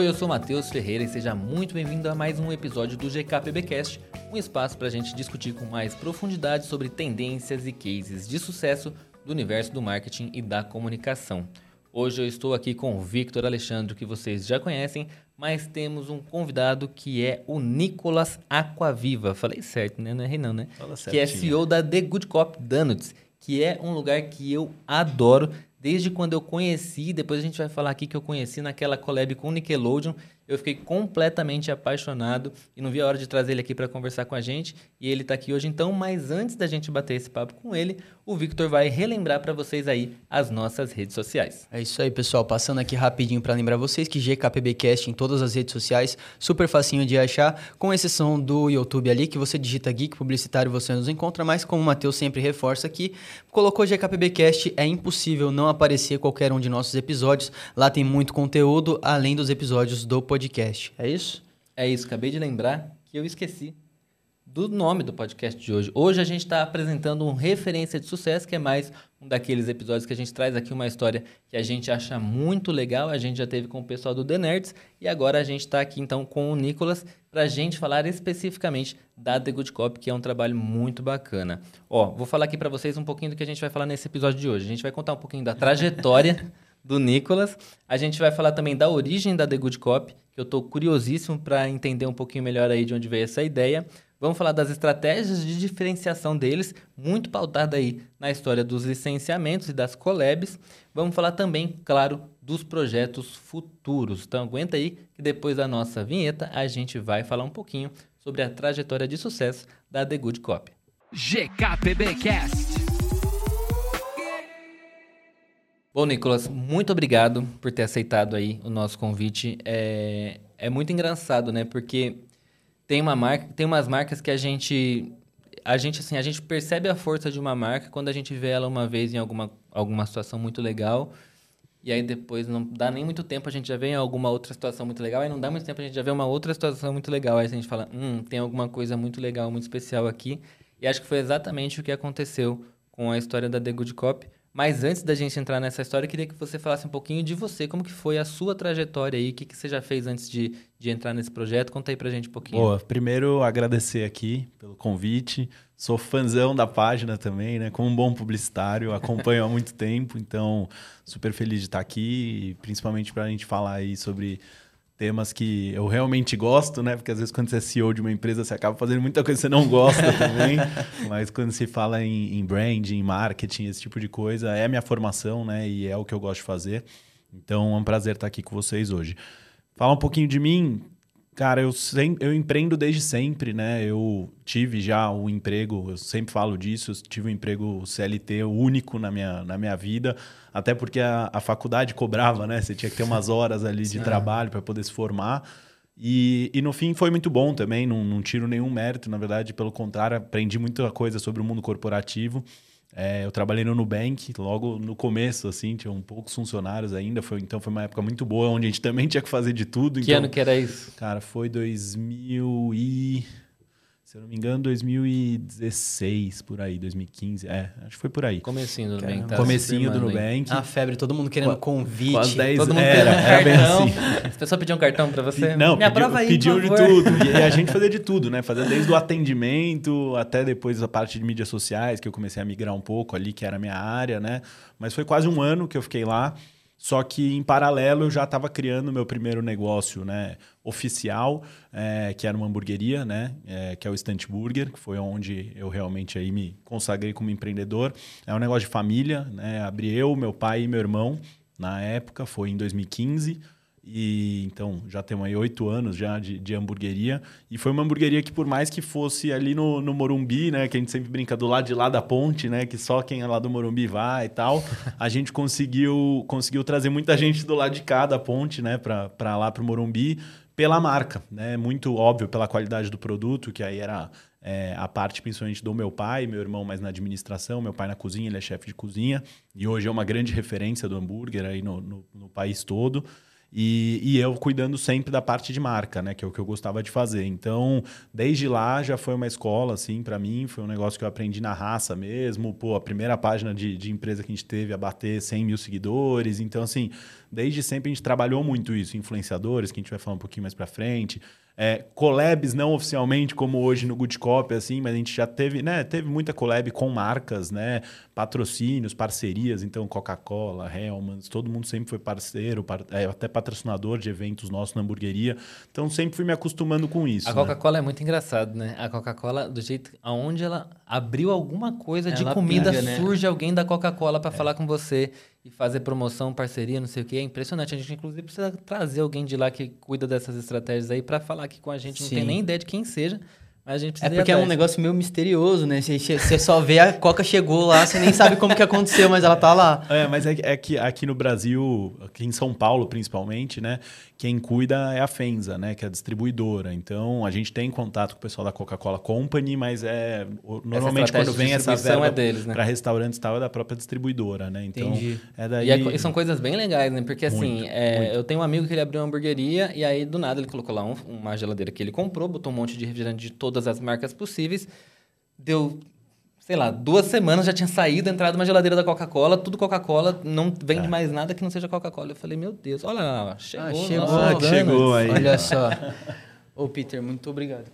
Oi, eu sou Matheus Ferreira e seja muito bem-vindo a mais um episódio do GKPBcast, um espaço para a gente discutir com mais profundidade sobre tendências e cases de sucesso do universo do marketing e da comunicação. Hoje eu estou aqui com o Victor Alexandre, que vocês já conhecem, mas temos um convidado que é o Nicolas Aquaviva. Falei certo, né? Não errei não, né? Fala que é. CEO da The Good Cop Donuts, que é um lugar que eu adoro. Desde quando eu conheci, depois a gente vai falar aqui que eu conheci naquela collab com o Nickelodeon, eu fiquei completamente apaixonado e não vi a hora de trazer ele aqui para conversar com a gente. E ele está aqui hoje então, mas antes da gente bater esse papo com ele, o Victor vai relembrar para vocês aí as nossas redes sociais. É isso aí, pessoal. Passando aqui rapidinho para lembrar vocês que GKPBcast em todas as redes sociais, super facinho de achar, com exceção do YouTube ali, que você digita Geek Publicitário você nos encontra, mas como o Matheus sempre reforça aqui, colocou GKPBcast, é impossível não aparecer qualquer um de nossos episódios. Lá tem muito conteúdo, além dos episódios do podcast. É isso? É isso, acabei de lembrar que eu esqueci do nome do podcast de hoje. Hoje a gente está apresentando um referência de sucesso, que é mais um daqueles episódios que a gente traz aqui uma história que a gente acha muito legal. A gente já teve com o pessoal do The Nerds e agora a gente está aqui então com o Nicolas para a gente falar especificamente da The Good Cop, que é um trabalho muito bacana. Ó, vou falar aqui para vocês um pouquinho do que a gente vai falar nesse episódio de hoje. A gente vai contar um pouquinho da trajetória do Nicolas. A gente vai falar também da origem da The Good Cop, que eu estou curiosíssimo para entender um pouquinho melhor aí de onde veio essa ideia. Vamos falar das estratégias de diferenciação deles, muito pautada aí na história dos licenciamentos e das collabs. Vamos falar também, claro, dos projetos futuros. Então aguenta aí que depois da nossa vinheta a gente vai falar um pouquinho sobre a trajetória de sucesso da The Good Cop. GKPBcast. Bom, Nicolas, muito obrigado por ter aceitado aí o nosso convite. É, é muito engraçado, né? Porque tem uma marca, tem umas marcas que a gente a gente assim, a gente percebe a força de uma marca quando a gente vê ela uma vez em alguma alguma situação muito legal. E aí depois não dá nem muito tempo, a gente já vê em alguma outra situação muito legal, aí não dá muito tempo, a gente já vê uma outra situação muito legal, aí a gente fala, hum, tem alguma coisa muito legal, muito especial aqui. E acho que foi exatamente o que aconteceu com a história da The Good Cop. Mas antes da gente entrar nessa história, eu queria que você falasse um pouquinho de você, como que foi a sua trajetória aí, o que, que você já fez antes de, de entrar nesse projeto. Conta aí pra gente um pouquinho. Boa, primeiro agradecer aqui pelo convite. Sou fãzão da página também, né? Como um bom publicitário, acompanho há muito tempo, então super feliz de estar aqui, principalmente para a gente falar aí sobre temas que eu realmente gosto, né? Porque às vezes quando você é CEO de uma empresa, você acaba fazendo muita coisa que você não gosta também. Mas quando se fala em, em branding, em marketing, esse tipo de coisa, é a minha formação, né? E é o que eu gosto de fazer. Então é um prazer estar aqui com vocês hoje. Falar um pouquinho de mim. Cara, eu, sempre, eu empreendo desde sempre, né? Eu tive já um emprego, eu sempre falo disso, eu tive um emprego CLT único na minha, na minha vida, até porque a, a faculdade cobrava, né? Você tinha que ter umas horas ali de trabalho para poder se formar. E, e no fim foi muito bom também, não, não tiro nenhum mérito, na verdade, pelo contrário, aprendi muita coisa sobre o mundo corporativo. É, eu trabalhei no Nubank logo no começo, assim, tinha um poucos funcionários ainda, foi, então foi uma época muito boa, onde a gente também tinha que fazer de tudo. que então, ano que era isso? Cara, foi 2000 e... Se eu não me engano, 2016, por aí, 2015. É, acho que foi por aí. Comecinho do Nubank. tá Comecinho do. Nubank. A febre, todo mundo querendo convite. Quase 10 Todo mundo era, pedindo era bem cartão. assim. As pessoas pediam cartão pra você? Não, Me aprova aí, pediu por de favor. tudo. E a gente fazia de tudo, né? Fazia desde o atendimento até depois a parte de mídias sociais, que eu comecei a migrar um pouco ali, que era a minha área, né? Mas foi quase um ano que eu fiquei lá. Só que em paralelo eu já estava criando meu primeiro negócio, né, oficial, é, que era uma hamburgueria, né, é, que é o Stunt Burger, que foi onde eu realmente aí me consagrei como empreendedor. É um negócio de família, né, abri eu, meu pai e meu irmão na época, foi em 2015. E então já temos aí oito anos já de, de hamburgueria. E foi uma hamburgueria que, por mais que fosse ali no, no Morumbi, né? Que a gente sempre brinca do lado de lá da ponte, né? Que só quem é lá do Morumbi vai e tal. A gente conseguiu, conseguiu trazer muita gente do lado de cá da ponte, né? Para lá para o Morumbi, pela marca, né? Muito óbvio pela qualidade do produto, que aí era é, a parte principalmente do meu pai, meu irmão mais na administração, meu pai na cozinha, ele é chefe de cozinha. E hoje é uma grande referência do hambúrguer aí no, no, no país todo. E, e eu cuidando sempre da parte de marca, né? Que é o que eu gostava de fazer. Então, desde lá já foi uma escola, assim, para mim. Foi um negócio que eu aprendi na raça mesmo. Pô, a primeira página de, de empresa que a gente teve a bater 100 mil seguidores. Então, assim, desde sempre a gente trabalhou muito isso. Influenciadores, que a gente vai falar um pouquinho mais para frente é, collabs não oficialmente, como hoje no Good Cop, assim, mas a gente já teve, né? Teve muita collab com marcas, né? Patrocínios, parcerias, então Coca-Cola, Hellmann's, todo mundo sempre foi parceiro, par, é, até patrocinador de eventos nossos na hamburgueria. Então sempre fui me acostumando com isso. A né? Coca-Cola é muito engraçado, né? A Coca-Cola, do jeito aonde ela abriu alguma coisa de Ela comida, pinga, né? surge alguém da Coca-Cola para falar com você e fazer promoção, parceria, não sei o que. É impressionante. A gente, inclusive, precisa trazer alguém de lá que cuida dessas estratégias aí para falar aqui com a gente. Não tem nem ideia de quem seja, mas a gente É precisa ir porque é um negócio meio misterioso, né? Você, você só vê a Coca chegou lá, você nem sabe como que aconteceu, mas ela tá lá. É, mas é, que- é que aqui no Brasil, aqui em São Paulo principalmente, né? Quem cuida é a Fenza, né? Que é a distribuidora. Então a gente tem contato com o pessoal da Coca-Cola Company, mas é normalmente quando vem essa verba é deles, né? para restaurantes e tal é da própria distribuidora, né? Então Entendi. é daí. E, é são coisas bem legais, né? Porque assim, Muito, é, eu tenho um amigo que ele abriu uma hamburgueria e aí do nada ele colocou lá um- uma geladeira que ele comprou, botou um monte de refrigerante de todas as marcas possíveis. Deu, sei lá, duas semanas já tinha saído, entrado uma geladeira da Coca-Cola, tudo Coca-Cola, não vende mais nada que não seja Coca-Cola. Eu falei, meu Deus, olha lá, chegou. Ah, chegou, Ah, chegou aí. Olha só. Ô, Peter, muito obrigado.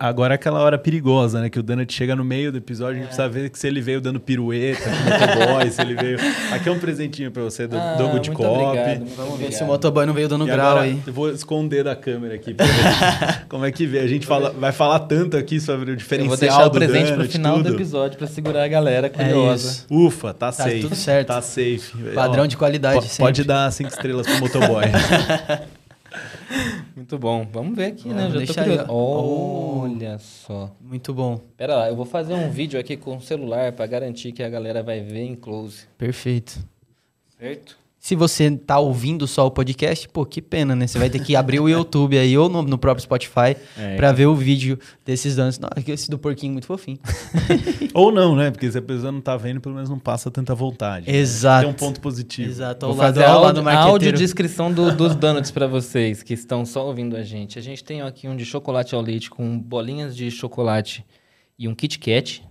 Agora é aquela hora perigosa, né? Que o Donut chega no meio do episódio, a gente precisa ver se ele veio dando pirueta com o motoboy, se ele veio. Aqui é um presentinho pra você do, Ah, do Good Cop. obrigado, Vamos ver obrigado. se o motoboy não veio dando E grau aí. Eu vou esconder da câmera aqui pra ver como é que vê. A gente fala, vai falar tanto aqui sobre o Eu diferencial vou deixar o do presente pro Donut, final do tudo. episódio pra segurar a galera É curiosa. isso. Ufa, tá, Tá safe. tudo certo. Tá safe. Padrão Ó, de qualidade, po- sempre. Pode dar cinco estrelas pro motoboy. Muito bom. Vamos ver aqui, né? Já tô curioso. Olha só. Muito bom. Pera lá, eu vou fazer um vídeo aqui com o celular pra garantir que a galera vai ver em close. Perfeito. Certo? Se você tá ouvindo só o podcast, pô, que pena, né? Você vai ter que abrir o YouTube aí ou no, no próprio Spotify É. pra ver o vídeo desses danos. Não, esse do porquinho muito fofinho. Ou não, né? Porque se a pessoa não tá vendo, pelo menos não passa tanta vontade. né? Exato. Tem um ponto positivo. Exato. Vou lado, fazer ao a lado áudio, do a marqueteiro. audiodescrição do, dos donuts pra vocês que estão só ouvindo a gente. A gente tem aqui um de chocolate ao leite com bolinhas de chocolate e um Kit Kat.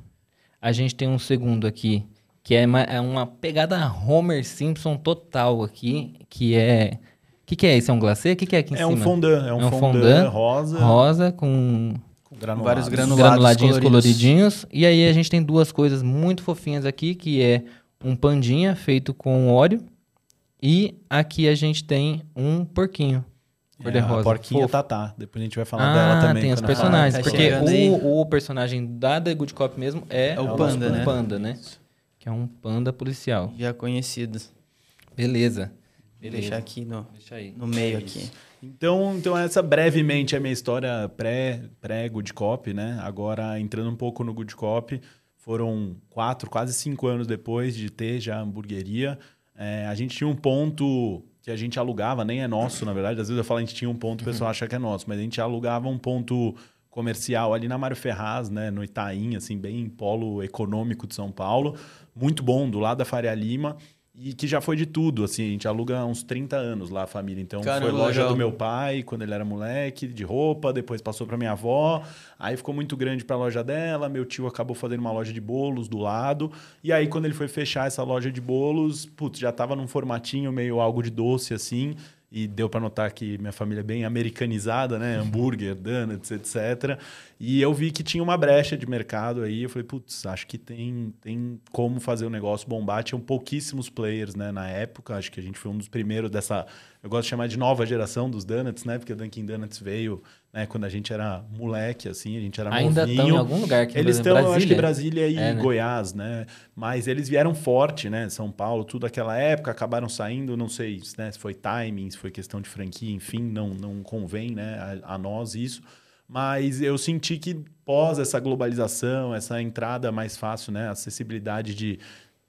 A gente tem um segundo aqui que é uma, é uma pegada Homer Simpson total aqui, que é... O que, que é isso? É um glacê? O que, que é aqui em É cima? um fondant, é um, fondant, rosa, rosa com com granulados. vários os granulados granuladinhos coloridos. coloridinhos. E aí a gente tem duas coisas muito fofinhas aqui, que é um pandinha feito com óleo. E aqui a gente tem um porquinho. É, Cor-de-rosa. a porquinha fofo. Tatá. Depois a gente vai falar Ah, dela também. tem os personagens. Tá porque o, o personagem da The Good Cop mesmo é, É o panda, né? panda, né? Que é um panda policial. Já conhecido. Beleza. Vou deixar aqui no, Deixa aí. no meio aqui. Então, então essa brevemente é a minha história pré, pré-Good Cop, né? Agora, entrando um pouco no Good Cop, foram quatro, quase cinco anos depois de ter já a hamburgueria. É, a gente tinha um ponto que a gente alugava, nem é nosso, na verdade. Às vezes eu falo a gente tinha um ponto, o pessoal acha que é nosso, mas a gente alugava um ponto comercial ali na Mário Ferraz, né, no Itaim, assim, bem polo econômico de São Paulo, muito bom, do lado da Faria Lima, e que já foi de tudo, assim, a gente aluga há uns 30 anos lá a família, então Caramba, foi loja legal. do meu pai, quando ele era moleque, de roupa, depois passou para minha avó, aí ficou muito grande para a loja dela, meu tio acabou fazendo uma loja de bolos do lado, e aí quando ele foi fechar essa loja de bolos, putz, já tava num formatinho meio algo de doce assim, e deu para notar que minha família é bem americanizada, né? Hambúrguer, donuts, etc. E eu vi que tinha uma brecha de mercado aí. Eu falei, putz, acho que tem, tem como fazer o negócio bombar. Tinham pouquíssimos players, né? Na época, acho que a gente foi um dos primeiros dessa. Eu gosto de chamar de nova geração dos donuts, né? Porque o Dunkin' Donuts veio né, quando a gente era moleque, assim, a gente era Ainda novinho. estão em algum lugar aqui Eles estão, eu acho que Brasília. Brasília e É, né? Goiás, né? Mas eles vieram forte, né? São Paulo, tudo aquela época, acabaram saindo, não sei né, se foi timing, se foi questão de franquia, enfim, não, não convém né, a, a nós isso. Mas eu senti que pós essa globalização, essa entrada mais fácil, né? Acessibilidade de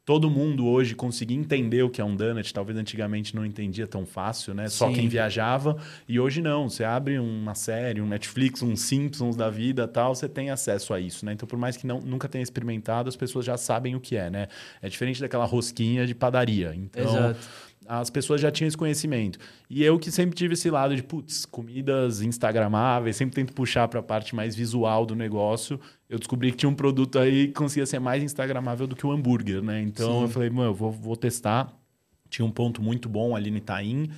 todo mundo hoje conseguir entender o que é um donut, talvez antigamente não entendia tão fácil, né? Só Sim. quem viajava. E hoje não, você abre uma série, um Netflix, um Simpsons da vida tal, você tem acesso a isso, né? Então, por mais que não, nunca tenha experimentado, as pessoas já sabem o que é, né? É diferente daquela rosquinha de padaria. Então, Exato. As pessoas já tinham esse conhecimento. E eu que sempre tive esse lado de, putz, comidas instagramáveis, sempre tento puxar para a parte mais visual do negócio. Eu descobri que tinha um produto aí que conseguia ser mais instagramável do que o hambúrguer, né? Então Sim. eu falei, mano, eu vou, vou testar. Tinha um ponto muito bom ali no Itaim.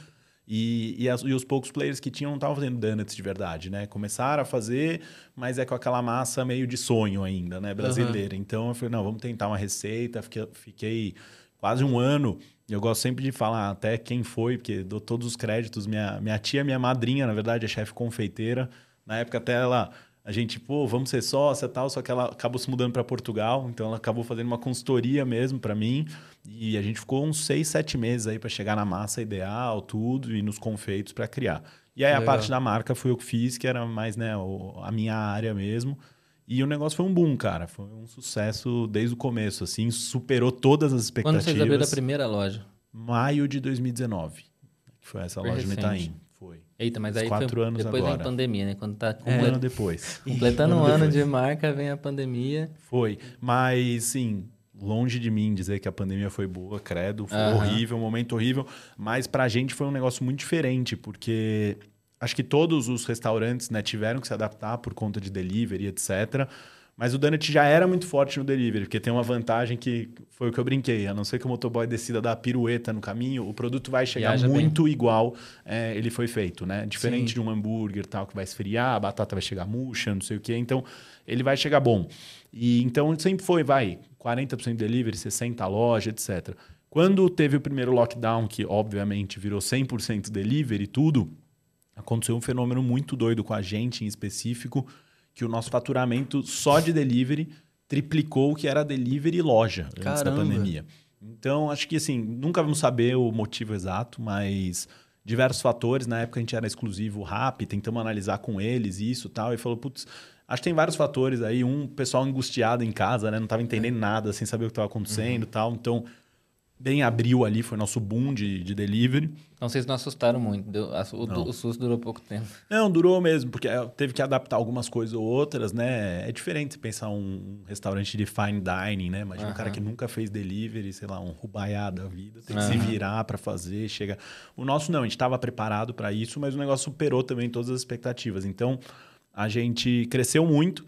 E, e, as- e os poucos players que tinham não estavam fazendo donuts de verdade, né? Começaram a fazer, mas é com aquela massa meio de sonho ainda, né? Brasileira. Então eu falei, não, vamos tentar uma receita. Fiquei, fiquei quase um ano. Eu gosto sempre de falar até quem foi, porque dou todos os créditos. Minha, minha tia, minha madrinha, na verdade, é chefe confeiteira. Na época até ela... A gente, pô, vamos ser sócia e tal, só que ela acabou se mudando para Portugal, então ela acabou fazendo uma consultoria mesmo para mim. E a gente ficou uns seis, sete meses aí para chegar na massa ideal, tudo, e nos confeitos para criar. E aí a Legal. parte da marca foi eu que fiz, que era mais né, o- a minha área mesmo. E o negócio foi um boom, cara. Foi um sucesso desde o começo, assim, superou todas as Quando expectativas. vocês abriram a primeira loja? Maio de 2019, que foi essa Foi loja no recente. Itaim. Foi. Eita, mas Uns aí quatro foi anos depois agora. vem pandemia, né? Quando tá Um comple- ano depois. completando um ano de marca, vem a pandemia. Foi. Mas, sim, longe de mim dizer que a pandemia foi boa, credo. Foi horrível, um momento horrível. Mas pra gente foi um negócio muito diferente, porque acho que todos os restaurantes né, tiveram que se adaptar por conta de delivery, etc. Mas o Donut já era muito forte no delivery, porque tem uma vantagem que foi o que eu brinquei. A não ser que o motoboy decida dar pirueta no caminho, o produto vai chegar Viaja bem. muito igual é, ele foi feito, né? Diferente Sim. de um hambúrguer tal, que vai esfriar, a batata vai chegar murcha, não sei o quê. Então, ele vai chegar bom. E então sempre foi, vai, 40% delivery, 60% loja, etc. Quando teve o primeiro lockdown, que obviamente virou 100% delivery e tudo, aconteceu um fenômeno muito doido com a gente em específico, que o nosso faturamento só de delivery triplicou o que era delivery e loja antes da Caramba. pandemia. Então, acho que assim, nunca vamos saber o motivo exato, mas diversos fatores. Na época a gente era exclusivo rap, tentamos analisar com eles isso e tal, e falou, putz, acho que tem vários fatores aí. Um, pessoal angustiado em casa, né? Não estava entendendo nada, sem saber o que estava acontecendo e tal. Então, bem abril ali, foi nosso boom de, de delivery. Então vocês não assustaram muito. deu- o, Não. o susto durou pouco tempo. Não, durou mesmo, porque eh, teve que adaptar algumas coisas ou outras, né? É diferente você pensar um restaurante de fine dining, né? Imagina um cara que nunca fez delivery, sei lá, um rubaiá da vida, tem que se virar para fazer, chega. O nosso não, a gente estava preparado para isso, mas o negócio superou também todas as expectativas. Então, a gente cresceu muito.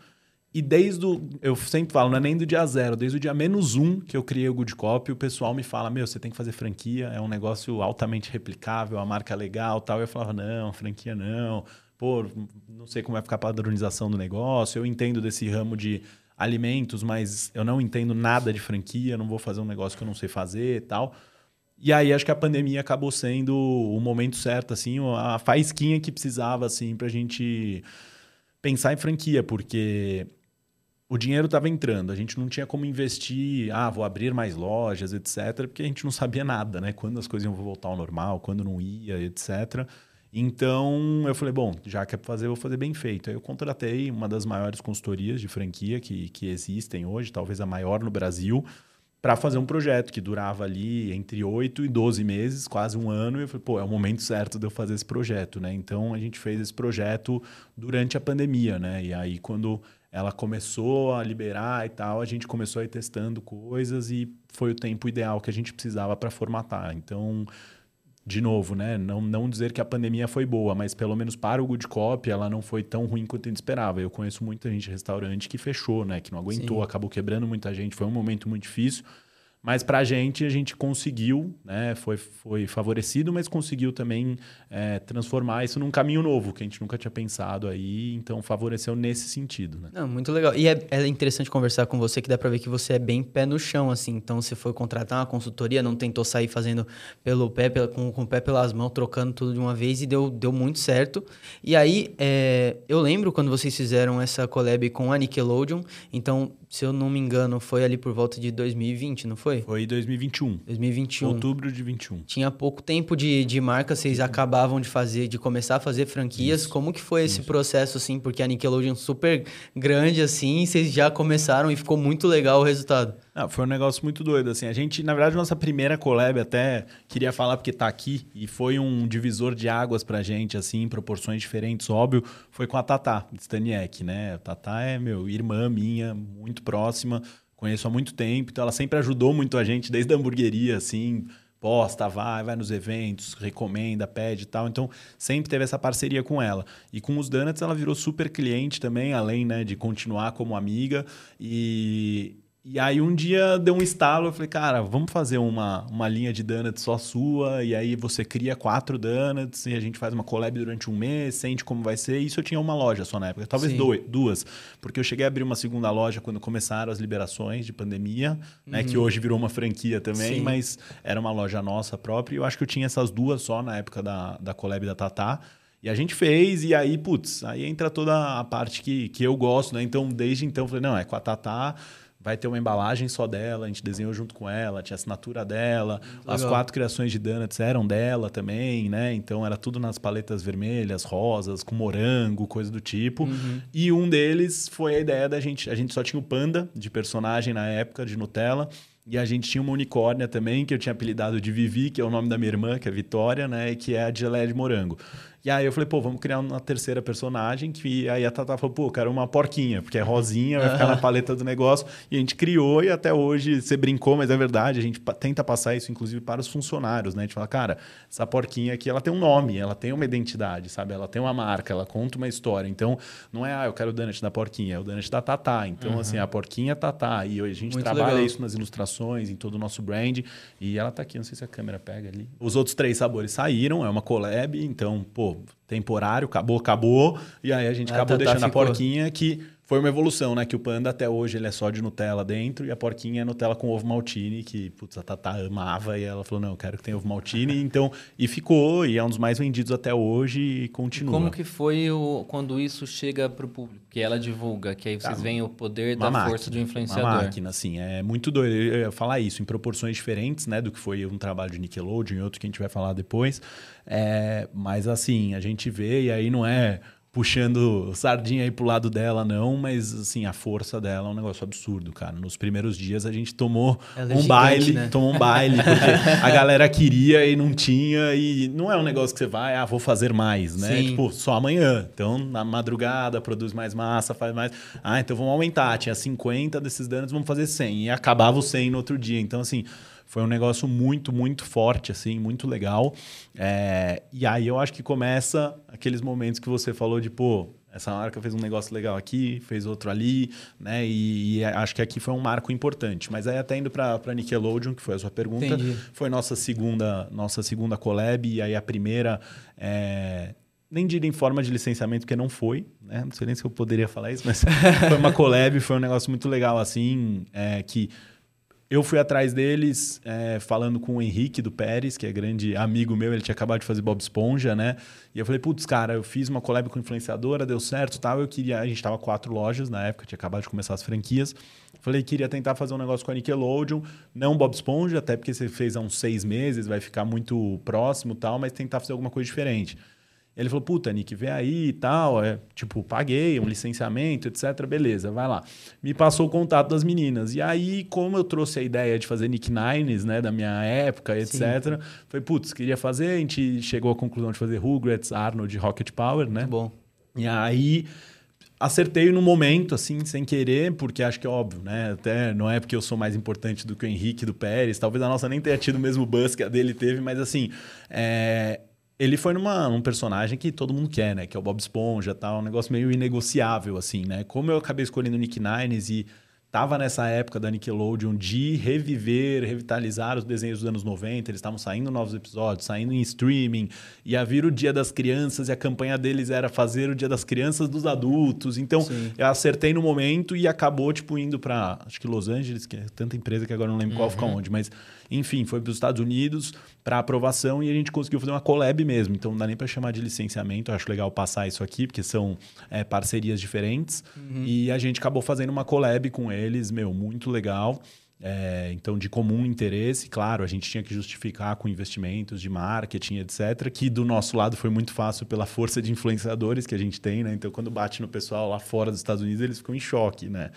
E desde o. Eu sempre falo, não é nem do dia zero, desde o dia menos um que eu criei o Good Copy, o pessoal me fala: Meu, você tem que fazer franquia, é um negócio altamente replicável, a marca é legal tal. Eu falava: Não, franquia não. Pô, não sei como vai ficar a padronização do negócio. Eu entendo desse ramo de alimentos, mas eu não entendo nada de franquia, não vou fazer um negócio que eu não sei fazer e tal. E aí acho que a pandemia acabou sendo o momento certo, assim, a faísquinha que precisava, assim, pra gente pensar em franquia, porque o dinheiro estava entrando, a gente não tinha como investir, ah, vou abrir mais lojas, etc., porque a gente não sabia nada, né? Quando as coisas iam voltar ao normal, quando não ia, etc. Então eu falei, bom, já que é pra fazer, vou fazer bem feito. Aí eu contratei uma das maiores consultorias de franquia que, que existem hoje, talvez a maior no Brasil, para fazer um projeto que durava ali entre 8 e 12 meses, quase um ano. E eu falei, pô, é o momento certo de eu fazer esse projeto, né? Então a gente fez esse projeto durante a pandemia, né? E aí quando ela começou a liberar e tal, a gente começou a ir testando coisas e foi o tempo ideal que a gente precisava para formatar. Então, de novo, né? Não, não dizer que a pandemia foi boa, mas pelo menos para o Good Cop ela não foi tão ruim quanto a gente esperava. Eu conheço muita gente de restaurante que fechou, né? Que não aguentou, Sim. acabou quebrando muita gente. Foi um momento muito difícil. Mas para a gente, a gente conseguiu, né? Foi, foi favorecido, mas conseguiu também é, transformar isso num caminho novo, que a gente nunca tinha pensado aí. Então, favoreceu nesse sentido, né? Não, muito legal. E é, é interessante conversar com você, que dá pra ver que você é bem pé no chão, assim. Então, você foi contratar uma consultoria, não tentou sair fazendo pelo pé, pela- com, com o pé pelas mãos, trocando tudo de uma vez e deu, deu muito certo. E aí, é, eu lembro quando vocês fizeram essa collab com a Nickelodeon. Então, se eu não me engano, foi ali por volta de 2020, não foi? Foi 2021, 2021. outubro de 21. Tinha pouco tempo de, de marca, vocês acabavam de fazer, de começar a fazer franquias. Como que foi esse processo, assim? Porque a Nickelodeon super grande, assim, vocês já começaram e ficou muito legal o resultado. Ah, foi um negócio muito doido, assim. A gente, na verdade, nossa primeira collab até queria falar porque tá aqui e foi um divisor de águas pra gente, assim, em proporções diferentes, óbvio, foi com a Tatá, Staniek, né? A Tatá é, meu, irmã minha, muito próxima, conheço há muito tempo, então ela sempre ajudou muito a gente, desde a hamburgueria, assim, posta, vai, vai nos eventos, recomenda, pede e tal. Então, sempre teve essa parceria com ela. E com os Donuts, ela virou super cliente também, além né, de continuar como amiga. E, e aí um dia deu um estalo, eu falei, cara, vamos fazer uma, uma linha de donuts só sua, e aí você cria quatro donuts, e a gente faz uma collab durante um mês, sente como vai ser. Isso eu tinha uma loja só na época, talvez dois, duas, porque eu cheguei a abrir uma segunda loja quando começaram as liberações de pandemia, né, que hoje virou uma franquia também, Sim. mas era uma loja nossa própria, e eu acho que eu tinha essas duas só na época da, da collab da Tatá. E a gente fez, e aí, putz, aí entra toda a parte que, que eu gosto, né? Então, desde então, eu falei, não, é com a Tatá, vai ter uma embalagem só dela, a gente desenhou junto com ela, tinha assinatura dela, as legal. quatro criações de donuts eram dela também, né? Então, era tudo nas paletas vermelhas, rosas, com morango, coisa do tipo. E um deles foi a ideia da gente, a gente só tinha o Panda de personagem na época, de Nutella, e a gente tinha uma unicórnia também, que eu tinha apelidado de Vivi, que é o nome da minha irmã, que é Vitória, né? E que é a de geleia de morango. E aí eu falei, pô, vamos criar uma terceira personagem, que aí a Tata falou, pô, eu quero uma porquinha, porque é rosinha, vai ficar na paleta do negócio. E a gente criou e até hoje você brincou, mas é verdade, a gente tenta passar isso, inclusive, para os funcionários, né? A gente fala, cara, essa porquinha aqui, ela tem um nome, ela tem uma identidade, sabe? Ela tem uma marca, ela conta uma história. Então, não é, ah, eu quero o donut da porquinha, é o donut da Tatá. Então, assim, a porquinha é Tatá. E a gente Muito trabalha legal. isso nas ilustrações, em todo o nosso brand. E ela tá aqui, não sei se a câmera pega ali. Os outros três sabores saíram, é uma collab, então, pô, temporário, acabou, acabou. E aí a gente Ah, acabou tá, tá, deixando ficou. a porquinha que foi uma evolução, né? Que o Panda até hoje ele é só de Nutella dentro e a porquinha é Nutella com ovo maltine, que putz, a Tatá amava e ela falou: não, eu quero que tenha ovo maltine. então, e ficou, e é um dos mais vendidos até hoje e continua. Como que foi o, quando isso chega pro público? Que ela divulga, que aí vocês Tá. veem o poder da máquina, força do influenciador. Uma máquina, assim. É muito doido. Eu ia falar isso em proporções diferentes, né? Do que foi um trabalho de Nickelodeon e outro que a gente vai falar depois. É, mas, assim, a gente vê e aí não é puxando sardinha aí pro lado dela, não. Mas, assim, a força dela é um negócio absurdo, cara. Nos primeiros dias a gente tomou é um gigante, baile, né? tomou um baile, porque a galera queria e não tinha. E não é um negócio que você vai, ah, vou fazer mais, né? Sim. Tipo, só amanhã. Então, na madrugada, produz mais massa, faz mais. Ah, então vamos aumentar. Tinha 50 desses danos, vamos fazer 100. E acabava o 100 no outro dia. Então, assim, foi um negócio muito, muito forte, assim, muito legal. É, E aí eu acho que começa aqueles momentos que você falou de, pô, essa marca fez um negócio legal aqui, fez outro ali, né? E, e acho que aqui foi um marco importante. Mas aí até indo para Nickelodeon, que foi a sua pergunta, Entendi. foi nossa segunda, nossa segunda collab, e aí a primeira. é, nem diria em forma de licenciamento, porque não foi, né? Não sei nem se eu poderia falar isso, mas foi uma collab, foi um negócio muito legal, assim, é, que eu fui atrás deles, é, falando com o Henrique do Pérez, que é grande amigo meu, ele tinha acabado de fazer Bob Esponja, né? E eu falei, putz, cara, eu fiz uma collab com influenciadora, deu certo tal. Eu queria. A gente tava quatro lojas na época, tinha acabado de começar as franquias. Falei, queria tentar fazer um negócio com a Nickelodeon, não Bob Esponja, até porque você fez há uns seis meses, vai ficar muito próximo tal, mas tentar fazer alguma coisa diferente. Ele falou, puta, Nick, vê aí e tal. É, tipo, paguei um licenciamento, etc. Beleza, vai lá. Me passou o contato das meninas. E aí, como eu trouxe a ideia de fazer Nick Nines, né, da minha época, etc. Foi, putz, queria fazer. A gente chegou à conclusão de fazer Rugrats, Arnold, Rocket Power, né? Muito bom. E aí acertei no momento, assim, sem querer, porque acho que é óbvio, né? Até não é porque eu sou mais importante do que o Henrique do Pérez, talvez a nossa nem tenha tido o mesmo buzz que a dele teve, mas assim, é, ele foi numa, num personagem que todo mundo quer, né? Que é o Bob Esponja, tal, um negócio meio inegociável, assim, né? Como eu acabei escolhendo o Nick Nines e tava nessa época da Nickelodeon de reviver, revitalizar os desenhos dos anos 90, eles estavam saindo novos episódios, saindo em streaming, ia vir o Dia das Crianças e a campanha deles era fazer o Dia das Crianças dos adultos. Então, Sim. eu acertei no momento e acabou tipo indo para acho que Los Angeles, que é tanta empresa que agora não lembro qual fica onde, mas enfim, foi para os Estados Unidos para aprovação e a gente conseguiu fazer uma collab mesmo. Então não dá nem para chamar de licenciamento. Eu acho legal passar isso aqui porque são é, parcerias diferentes e a gente acabou fazendo uma collab com eles, meu, muito legal. É, então, de comum interesse, claro, a gente tinha que justificar com investimentos de marketing, etc., que do nosso lado foi muito fácil pela força de influenciadores que a gente tem, né? Então, quando bate no pessoal lá fora dos Estados Unidos, eles ficam em choque, né?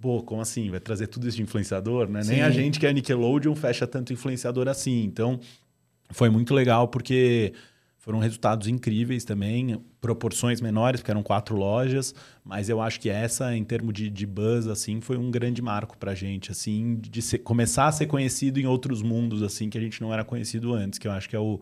Pô, como assim? Vai trazer tudo isso de influenciador, né? Nem Sim. a gente que é Nickelodeon fecha tanto influenciador assim. Então, foi muito legal porque foram resultados incríveis também, proporções menores, porque eram quatro lojas, mas eu acho que essa, em termos de, de buzz, assim, foi um grande marco pra gente, assim, de ser, começar a ser conhecido em outros mundos, assim, que a gente não era conhecido antes, que eu acho que é o,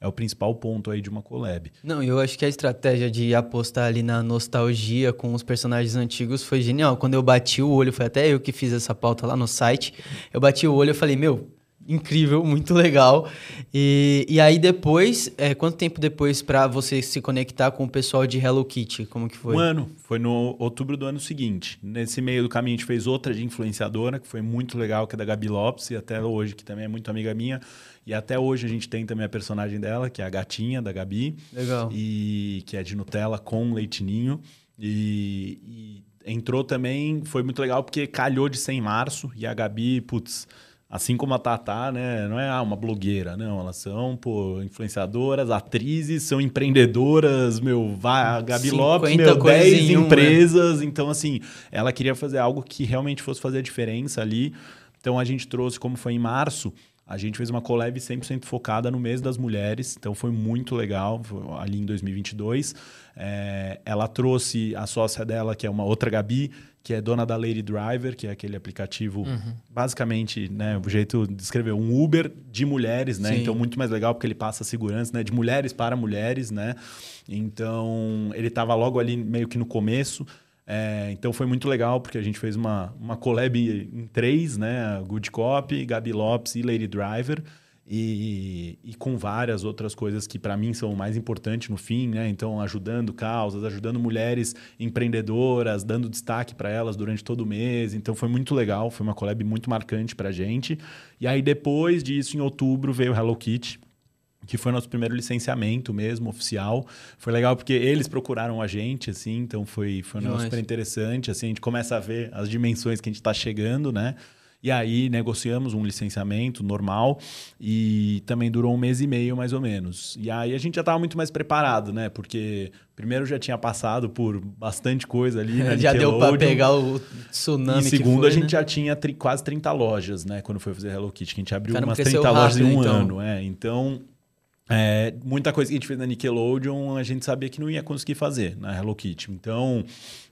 é o principal ponto aí de uma collab. Não, eu acho que a estratégia de apostar ali na nostalgia com os personagens antigos foi genial. Quando eu bati o olho, foi até eu que fiz essa pauta lá no site, eu bati o olho e falei, meu, incrível, muito legal. E, e aí depois, é, quanto tempo depois para você se conectar com o pessoal de Hello Kitty? Como que foi? Um ano, foi no outubro do ano seguinte. Nesse meio do caminho a gente fez outra de influenciadora, que foi muito legal, que é da Gabi Lopes, e até hoje, que também é muito amiga minha. E até hoje a gente tem também a personagem dela, que é a gatinha da Gabi. Legal. E que é de Nutella com leitinho. E, e entrou também, foi muito legal porque calhou de ser em março, e a Gabi, putz Assim como a Tatá, né? Não é ah, uma blogueira, não. Elas são, pô, influenciadoras, atrizes, são empreendedoras, meu, vai, a Gabi Lopes, meu, 10 né? empresas. Né? Então, assim, ela queria fazer algo que realmente fosse fazer a diferença ali. Então, a gente trouxe, como foi em março, a gente fez uma collab 100% focada no mês das mulheres, então foi muito legal, foi ali em 2022. É, ela trouxe a sócia dela, que é uma outra Gabi, que é dona da Lady Driver, que é aquele aplicativo, uhum. basicamente, né, o jeito de escrever, um Uber de mulheres, né? Sim. Então, muito mais legal porque ele passa segurança, né? De mulheres para mulheres, né? Então, ele estava logo ali meio que no começo. É, então, foi muito legal porque a gente fez uma, uma collab em três, né? Good Cop, Gabi Lopes e Lady Driver e, e com várias outras coisas que para mim são mais importantes no fim, né? Então, ajudando causas, ajudando mulheres empreendedoras, dando destaque para elas durante todo o mês. Então, foi muito legal, foi uma collab muito marcante para gente. E aí, depois disso, em outubro, veio o Hello Kitty, que foi nosso primeiro licenciamento mesmo, oficial. Foi legal porque eles procuraram a gente, assim, então foi, foi um negócio super interessante. Assim, a gente começa a ver as dimensões que a gente está chegando, né? E aí negociamos um licenciamento normal e também durou um mês e meio, mais ou menos. E aí a gente já estava muito mais preparado, né? Porque primeiro já tinha passado por bastante coisa ali. Né? já deu para pegar o tsunami. E segundo, foi, a gente né? já tinha tri, quase 30 lojas, né? Quando foi fazer Hello Kitty, que a gente abriu Cara, umas 30 lojas em um então. ano. É, então é, muita coisa que a gente fez na Nickelodeon a gente sabia que não ia conseguir fazer na Hello Kitty. Então,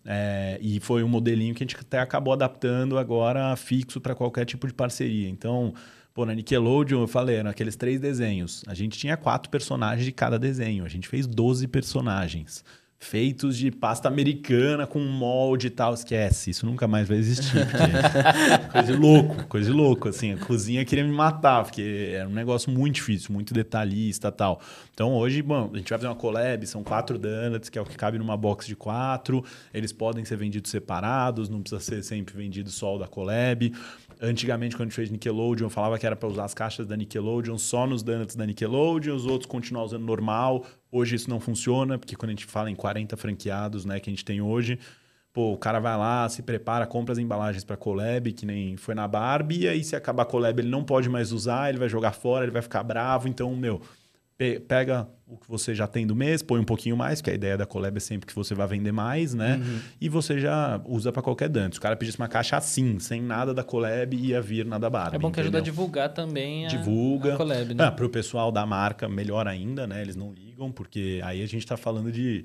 é, e foi um modelinho que a gente até acabou adaptando agora fixo para qualquer tipo de parceria. Então, pô, na Nickelodeon eu falei, naqueles três desenhos, a gente tinha quatro personagens de cada desenho. A gente fez 12 personagens feitos de pasta americana com molde e tal. Esquece, isso nunca mais vai existir. coisa de louco, coisa de louco. Assim, a cozinha queria me matar, porque era um negócio muito difícil, muito detalhista tal. Então hoje, bom, a gente vai fazer uma collab, são quatro donuts, que é o que cabe numa box de quatro. Eles podem ser vendidos separados, não precisa ser sempre vendido só o da collab. Antigamente, quando a gente fez Nickelodeon, falava que era para usar as caixas da Nickelodeon só nos donuts da Nickelodeon, os outros continuar usando normal. Hoje isso não funciona, porque quando a gente fala em 40 franqueados né, que a gente tem hoje, pô, o cara vai lá, se prepara, compra as embalagens para collab, que nem foi na Barbie, e aí se acabar a collab ele não pode mais usar, ele vai jogar fora, ele vai ficar bravo. Então, meu, pega o que você já tem do mês, põe um pouquinho mais, porque a ideia da collab é sempre que você vai vender mais, né? Uhum. E você já usa para qualquer dano. Se o cara pedisse uma caixa assim, sem nada da collab, ia vir na da Barbie. É bom que entendeu? ajuda a divulgar também a, Divulga. a collab, né? Ah, para o pessoal da marca, melhor ainda, né? Eles não ligam, porque aí a gente está falando de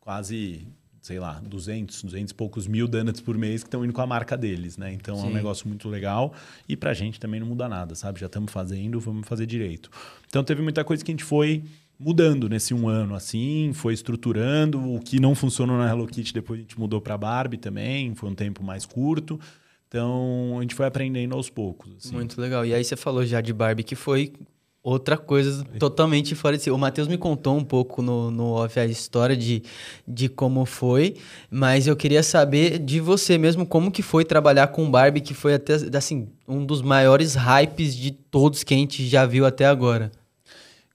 quase sei lá, 200, 200 e poucos mil donuts por mês que estão indo com a marca deles, né? Então Sim. é um negócio muito legal e pra gente também não muda nada, sabe? Já estamos fazendo, vamos fazer direito. Então teve muita coisa que a gente foi mudando nesse um ano, assim, foi estruturando. O que não funcionou na Hello Kitty, depois a gente mudou para Barbie também, foi um tempo mais curto. Então a gente foi aprendendo aos poucos. Assim. Muito legal. E aí você falou já de Barbie, que foi outra coisa totalmente fora de si. O Matheus me contou um pouco no, no off a história de, de como foi, mas eu queria saber de você mesmo como que foi trabalhar com Barbie, que foi até assim um dos maiores hypes de todos que a gente já viu até agora.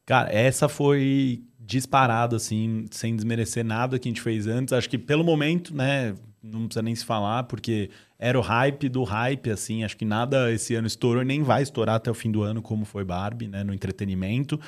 Cara, essa foi disparado assim, sem desmerecer nada que a gente fez antes. Acho que pelo momento, né, não precisa nem se falar, porque era o hype do hype, assim. Acho que nada esse ano estourou e nem vai estourar até o fim do ano, como foi Barbie, né, no entretenimento.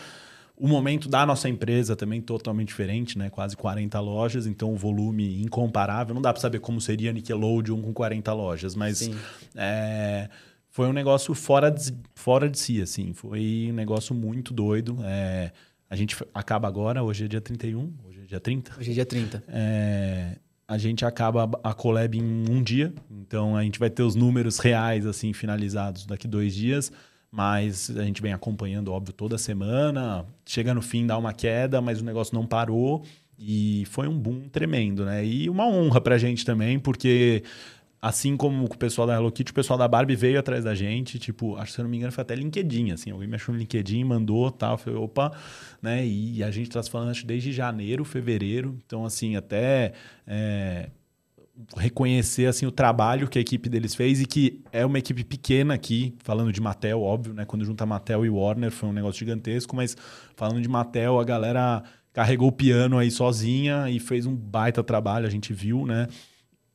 O momento da nossa empresa também totalmente diferente, né? Quase 40 lojas, então o volume incomparável. Não dá para saber como seria Nickelodeon com 40 lojas, mas é, foi um negócio fora de, fora de si, assim. Foi um negócio muito doido. É, A gente acaba agora, hoje é dia 31, hoje é dia 30. Hoje é dia 30. É, a gente acaba a collab em um dia, então a gente vai ter os números reais assim finalizados daqui dois dias, mas a gente vem acompanhando, óbvio, toda semana. Chega no fim, dá uma queda, mas o negócio não parou e foi um boom tremendo, né? E uma honra pra gente também, porque assim como o pessoal da Hello Kitty, o pessoal da Barbie veio atrás da gente, tipo, acho que se eu não me engano foi até LinkedIn, assim, alguém me achou no LinkedIn, mandou, tal, foi opa, né? E a gente tá se falando acho desde janeiro, fevereiro, então assim, até é, reconhecer assim o trabalho que a equipe deles fez e que é uma equipe pequena aqui, falando de Mattel, óbvio, né? Quando junta Mattel e Warner foi um negócio gigantesco, mas falando de Mattel, a galera carregou o piano aí sozinha e fez um baita trabalho, a gente viu, né?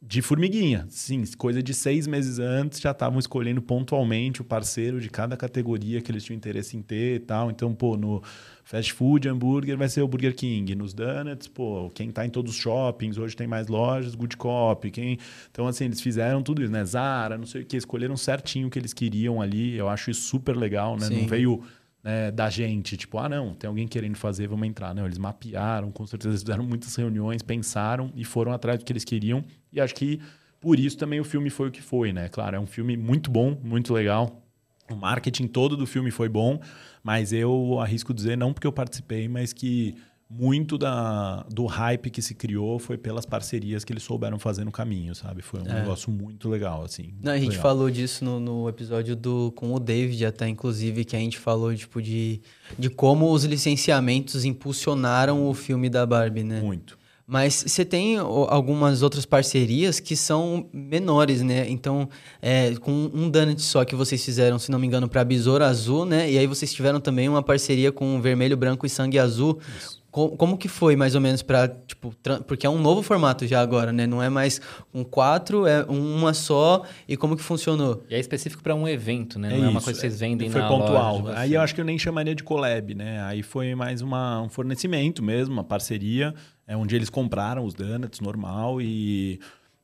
De formiguinha, sim, coisa de seis meses antes já estavam escolhendo pontualmente o parceiro de cada categoria que eles tinham interesse em ter e tal. Então, pô, no fast food, hambúrguer vai ser o Burger King. Nos donuts, pô, quem tá em todos os shoppings, hoje tem mais lojas, Good Cop. Quem... Então, assim, eles fizeram tudo isso, né? Zara, não sei o que, escolheram certinho o que eles queriam ali. Eu acho isso super legal, né? Sim. Não veio né, da gente, tipo, ah, não, tem alguém querendo fazer, vamos entrar. Não, eles mapearam, com certeza eles fizeram muitas reuniões, pensaram e foram atrás do que eles queriam. E acho que por isso também o filme foi o que foi, né? Claro, é um filme muito bom, muito legal. O marketing todo do filme foi bom, mas eu arrisco dizer, não porque eu participei, mas que muito da, do hype que se criou foi pelas parcerias que eles souberam fazer no caminho, sabe? Foi um É. negócio muito legal, assim. Não, a gente legal. falou disso no, no episódio do, com o David, até inclusive, que a gente falou tipo, de, de como os licenciamentos impulsionaram o filme da Barbie, né? Muito. Mas você tem algumas outras parcerias que são menores, né? Então, é, com um donut só que vocês fizeram, se não me engano, para Besouro Azul, né? E aí vocês tiveram também uma parceria com Vermelho, Branco e Sangue Azul. Co- Como que foi, mais ou menos, para tipo, porque é um novo formato já agora, né? Não é mais um quatro, é uma só. E como que funcionou? E é específico para um evento, né? É não é uma isso, coisa que vocês vendem Foi na pontual. loja. Aí eu acho que eu nem chamaria de collab, né? Aí foi mais uma, um fornecimento mesmo, uma parceria, é onde eles compraram os donuts normal e,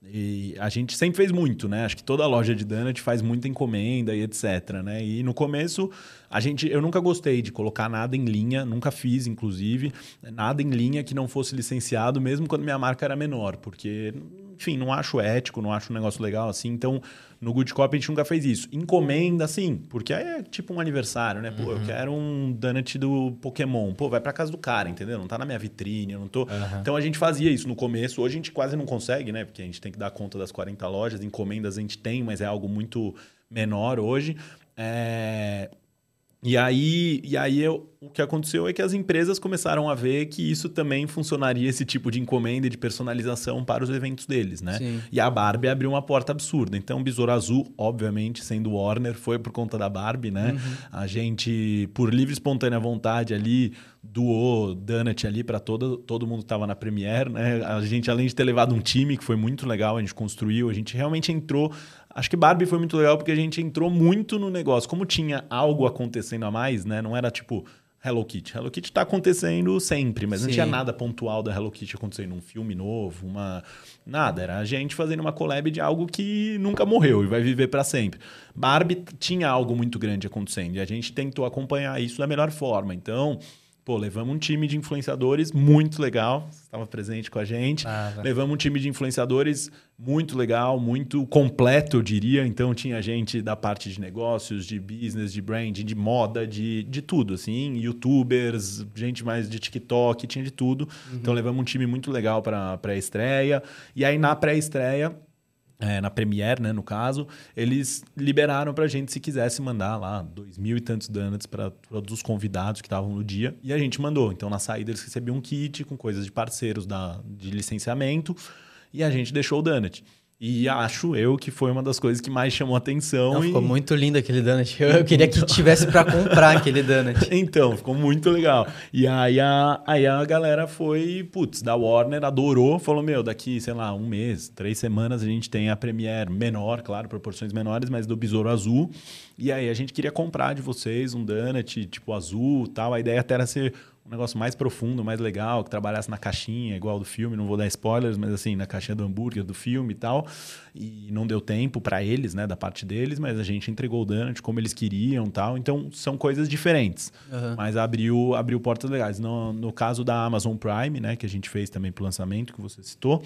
e a gente sempre fez muito, né? Acho que toda loja de donut faz muita encomenda e etc, né? E no começo a gente, eu nunca gostei de colocar nada em linha, nunca fiz, inclusive, nada em linha que não fosse licenciado, mesmo quando minha marca era menor, porque, enfim, não acho ético, não acho um negócio legal assim. Então, no Good Cop a gente nunca fez isso. Encomenda, sim, porque aí é tipo um aniversário, né? Pô, eu quero um donut do Pokémon. Pô, vai pra casa do cara, entendeu? Não tá na minha vitrine, eu não tô. Então a gente fazia isso no começo. Hoje a gente quase não consegue, né? Porque a gente tem que dar conta das 40 lojas. Encomendas a gente tem, mas é algo muito menor hoje. É... E aí, e aí eu- o que aconteceu é que as empresas começaram a ver que isso também funcionaria, esse tipo de encomenda e de personalização para os eventos deles, né? Sim. E a Barbie abriu uma porta absurda. Então, Besouro Azul, obviamente, sendo Warner, foi por conta da Barbie, né? A gente, por livre e espontânea vontade ali, doou Donut ali para todo, todo mundo que estava na Premiere, né? A gente, além de ter levado um time, que foi muito legal, a gente construiu, a gente realmente entrou... Acho que Barbie foi muito legal porque a gente entrou muito no negócio. Como tinha algo acontecendo a mais, né? Não era tipo... Hello Kitty. Hello Kitty tá acontecendo sempre, mas não Sim. tinha nada pontual da Hello Kitty acontecendo. Um filme novo, uma. Nada. Era a gente fazendo uma collab de algo que nunca morreu e vai viver para sempre. Barbie tinha algo muito grande acontecendo e a gente tentou acompanhar isso da melhor forma. Então. Pô, levamos um time de influenciadores muito legal. Você estava presente com a gente. Levamos um time de influenciadores muito legal, muito completo, eu diria. Então tinha gente da parte de negócios, de business, de branding, de moda, de, de tudo, assim, youtubers, gente mais de TikTok, tinha de tudo. Então levamos um time muito legal para pré-estreia. E aí na pré-estreia é, na Premiere, né, no caso, eles liberaram pra gente se quisesse mandar lá dois mil e tantos donuts para todos os convidados que estavam no dia. E a gente mandou. Então, na saída, eles recebiam um kit com coisas de parceiros da, de licenciamento e a gente deixou o donut. E acho eu que foi uma das coisas que mais chamou atenção. Não, e... ficou muito lindo aquele donut. Eu, eu queria que tivesse para comprar aquele donut. Então, ficou muito legal. E aí a, aí a galera foi, putz, da Warner, adorou, falou: Meu, daqui, sei lá, um mês, três semanas a gente tem a Premiere menor, claro, proporções menores, mas do Besouro Azul. E aí a gente queria comprar de vocês um donut, tipo azul tal. A ideia até era ser um negócio mais profundo, mais legal, que trabalhasse na caixinha, igual do filme, não vou dar spoilers, mas assim, na caixinha do hambúrguer do filme e tal. E não deu tempo para eles, né, da parte deles, mas a gente entregou o donut como eles queriam tal. Então, são coisas diferentes. Aham. Mas abriu, abriu portas legais. No, no caso da Amazon Prime, né, que a gente fez também pro lançamento, que você citou,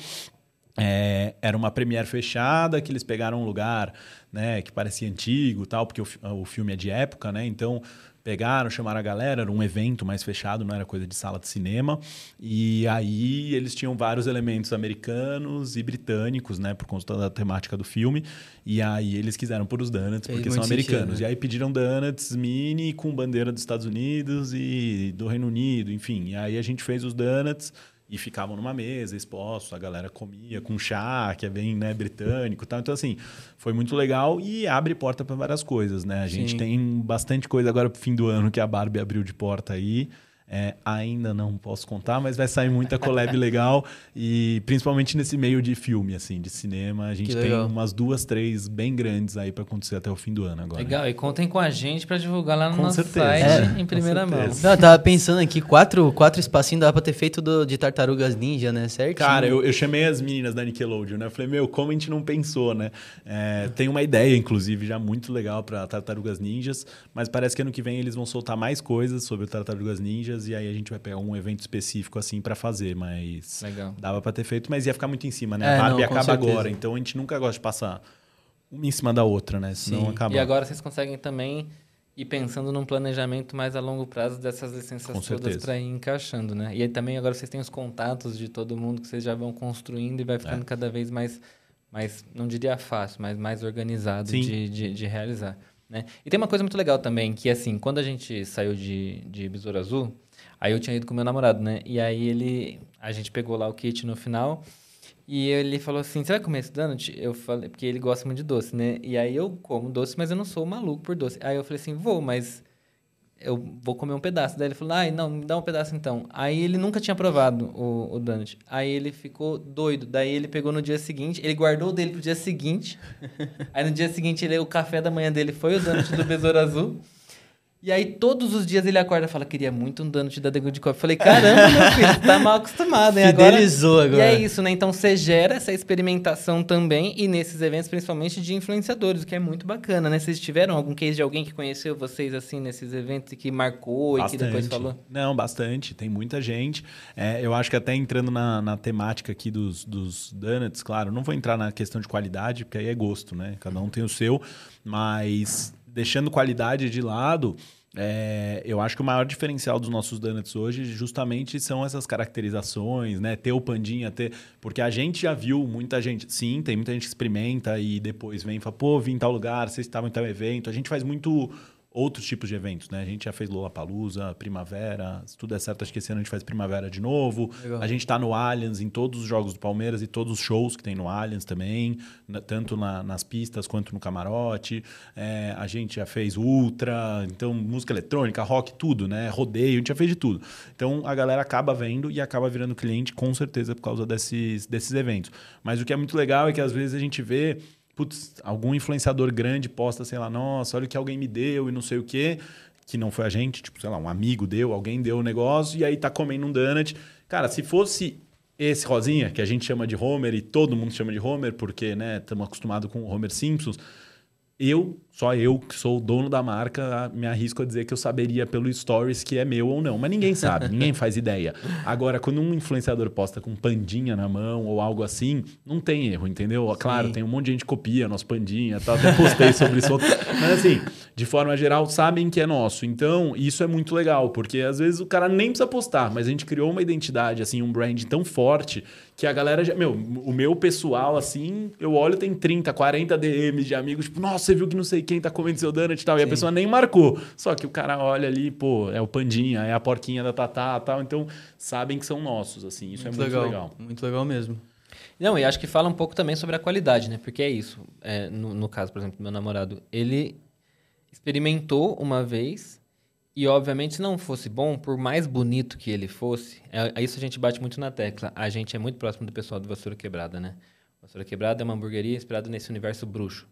é, era uma premiere fechada que eles pegaram um lugar né, que parecia antigo tal, porque o, o filme é de época, né? Então pegaram, chamaram a galera, era um evento mais fechado, não era coisa de sala de cinema. E aí eles tinham vários elementos americanos e britânicos, né, por conta da temática do filme. E aí eles quiseram pôr os donuts Fez porque são americanos. sentido, né? E aí pediram donuts mini com bandeira dos Estados Unidos e do Reino Unido, enfim. E aí a gente fez os donuts e ficavam numa mesa expostos, a galera comia com chá, que é bem né, britânico e tal. Então, assim, foi muito legal e abre porta para várias coisas, né? A gente Sim. tem bastante coisa agora pro fim do ano que a Barbie abriu de porta aí. É, ainda não posso contar, mas vai sair muita collab legal e principalmente nesse meio de filme, assim, de cinema. A gente tem umas duas, três bem grandes aí para acontecer até o fim do ano agora. Legal, e contem com a gente pra divulgar lá no Com nosso certeza. site É, em primeira mão. Não, eu tava pensando aqui, quatro, quatro espacinhos dava pra ter feito do- de tartarugas ninja, né? Certinho. Cara, eu, eu chamei as meninas da Nickelodeon, né? Eu falei, meu, como a gente não pensou, né? É, tem uma ideia, inclusive, já muito legal para Tartarugas Ninjas, mas parece que ano que vem eles vão soltar mais coisas sobre o Tartarugas Ninjas e aí a gente vai pegar um evento específico assim para fazer, mas Legal. dava para ter feito, mas ia ficar muito em cima, né? É, a Barbie não, acaba certeza. agora, então a gente nunca gosta de passar uma em cima da outra, né? Senão Sim. acaba. E agora vocês conseguem também ir pensando num planejamento mais a longo prazo dessas licenças Com todas para ir encaixando, né? E aí também agora vocês têm os contatos de todo mundo que vocês já vão construindo e vai É. ficando cada vez mais, mais, não diria fácil, mas mais organizado de, de, de realizar. Né? E tem uma coisa muito legal também, que assim, quando a gente saiu de, de Besouro Azul, aí eu tinha ido com meu namorado, né? E aí ele, a gente pegou lá o kit no final e ele falou assim, você vai comer esse donut? Eu falei, porque ele gosta muito de doce, né? E aí eu como doce, mas eu não sou maluco por doce. Aí eu falei assim, vou, mas eu vou comer um pedaço. Daí ele falou, ai, não, me dá um pedaço então. Aí ele nunca tinha provado o, o donut. Aí ele ficou doido. Daí ele pegou no dia seguinte, ele guardou o dele pro dia seguinte. aí no dia seguinte, ele, o café da manhã dele foi o donut do Besouro Azul. E aí, todos os dias ele acorda e fala, queria muito um donut da The Good Coffee. Eu falei, caramba, meu filho, tá mal acostumado, hein? Agora... Fidelizou agora. E é isso, né? Então você gera essa experimentação também, e nesses eventos, principalmente de influenciadores, o que é muito bacana, né? Vocês tiveram algum case de alguém que conheceu vocês assim nesses eventos e que marcou e que depois falou? Não, bastante. Tem muita gente. É, eu acho que até entrando na, na temática aqui dos, dos donuts, claro, não vou entrar na questão de qualidade, porque aí é gosto, né? Cada um tem o seu. Mas deixando qualidade de lado, é, eu acho que o maior diferencial dos nossos donuts hoje justamente são essas caracterizações, né? Ter o pandinha, ter. Porque a gente já viu muita gente. Sim, tem muita gente que experimenta e depois vem e fala, pô, vim em tal lugar, vocês estavam em tal evento. A gente faz muito outros tipos de eventos, né? A gente já fez Lollapalooza, Primavera, se tudo é certo, acho que esse ano a gente faz Primavera de novo. Legal. A gente tá no Allianz em todos os jogos do Palmeiras e todos os shows que tem no Allianz também, na- tanto na- nas pistas quanto no camarote. É, a gente já fez Ultra, então música eletrônica, rock, tudo, né? Rodeio, a gente já fez de tudo. Então a galera acaba vendo e acaba virando cliente com certeza por causa desses, desses eventos. Mas o que é muito legal é que às vezes a gente vê putz, algum influenciador grande posta, sei lá, nossa, olha o que alguém me deu e não sei o quê, que não foi a gente, tipo, sei lá, um amigo deu, alguém deu o negócio e aí tá comendo um donut. Cara, se fosse esse rosinha, que a gente chama de Homer e todo mundo chama de Homer, porque, né, estamos acostumados com o Homer Simpsons, eu, só eu, que sou o dono da marca, me arrisco a dizer que eu saberia pelo stories que é meu ou não. Mas ninguém sabe, ninguém faz ideia. Agora, quando um influenciador posta com pandinha na mão ou algo assim, não tem erro, entendeu? Claro, tem um monte de gente que copia nosso pandinha, tal, até postei sobre isso. Mas assim, de forma geral, sabem que é nosso. Então, isso é muito legal, porque às vezes o cara nem precisa postar, mas a gente criou uma identidade, assim, um brand tão forte que a galera já. Meu, o meu pessoal, assim, eu olho, tem 30, 40 DMs de amigos, tipo, nossa, você viu que não sei quem tá comendo seu donut e tal. E a Sim. pessoa nem marcou. Só que o cara olha ali, pô, é o Pandinha, é a porquinha da Tatá e tal. Então, sabem que são nossos, assim. Isso é muito legal. Muito legal mesmo. Não, e acho que fala um pouco também sobre a qualidade, né? Porque é isso. É, no, no caso, por exemplo, do meu namorado, ele experimentou uma vez e, obviamente, se não fosse bom, por mais bonito que ele fosse, é, é isso a gente bate muito na tecla. A gente é muito próximo do pessoal do Vassoura Quebrada, né? Vassoura Quebrada é uma hamburgueria inspirada nesse universo bruxo.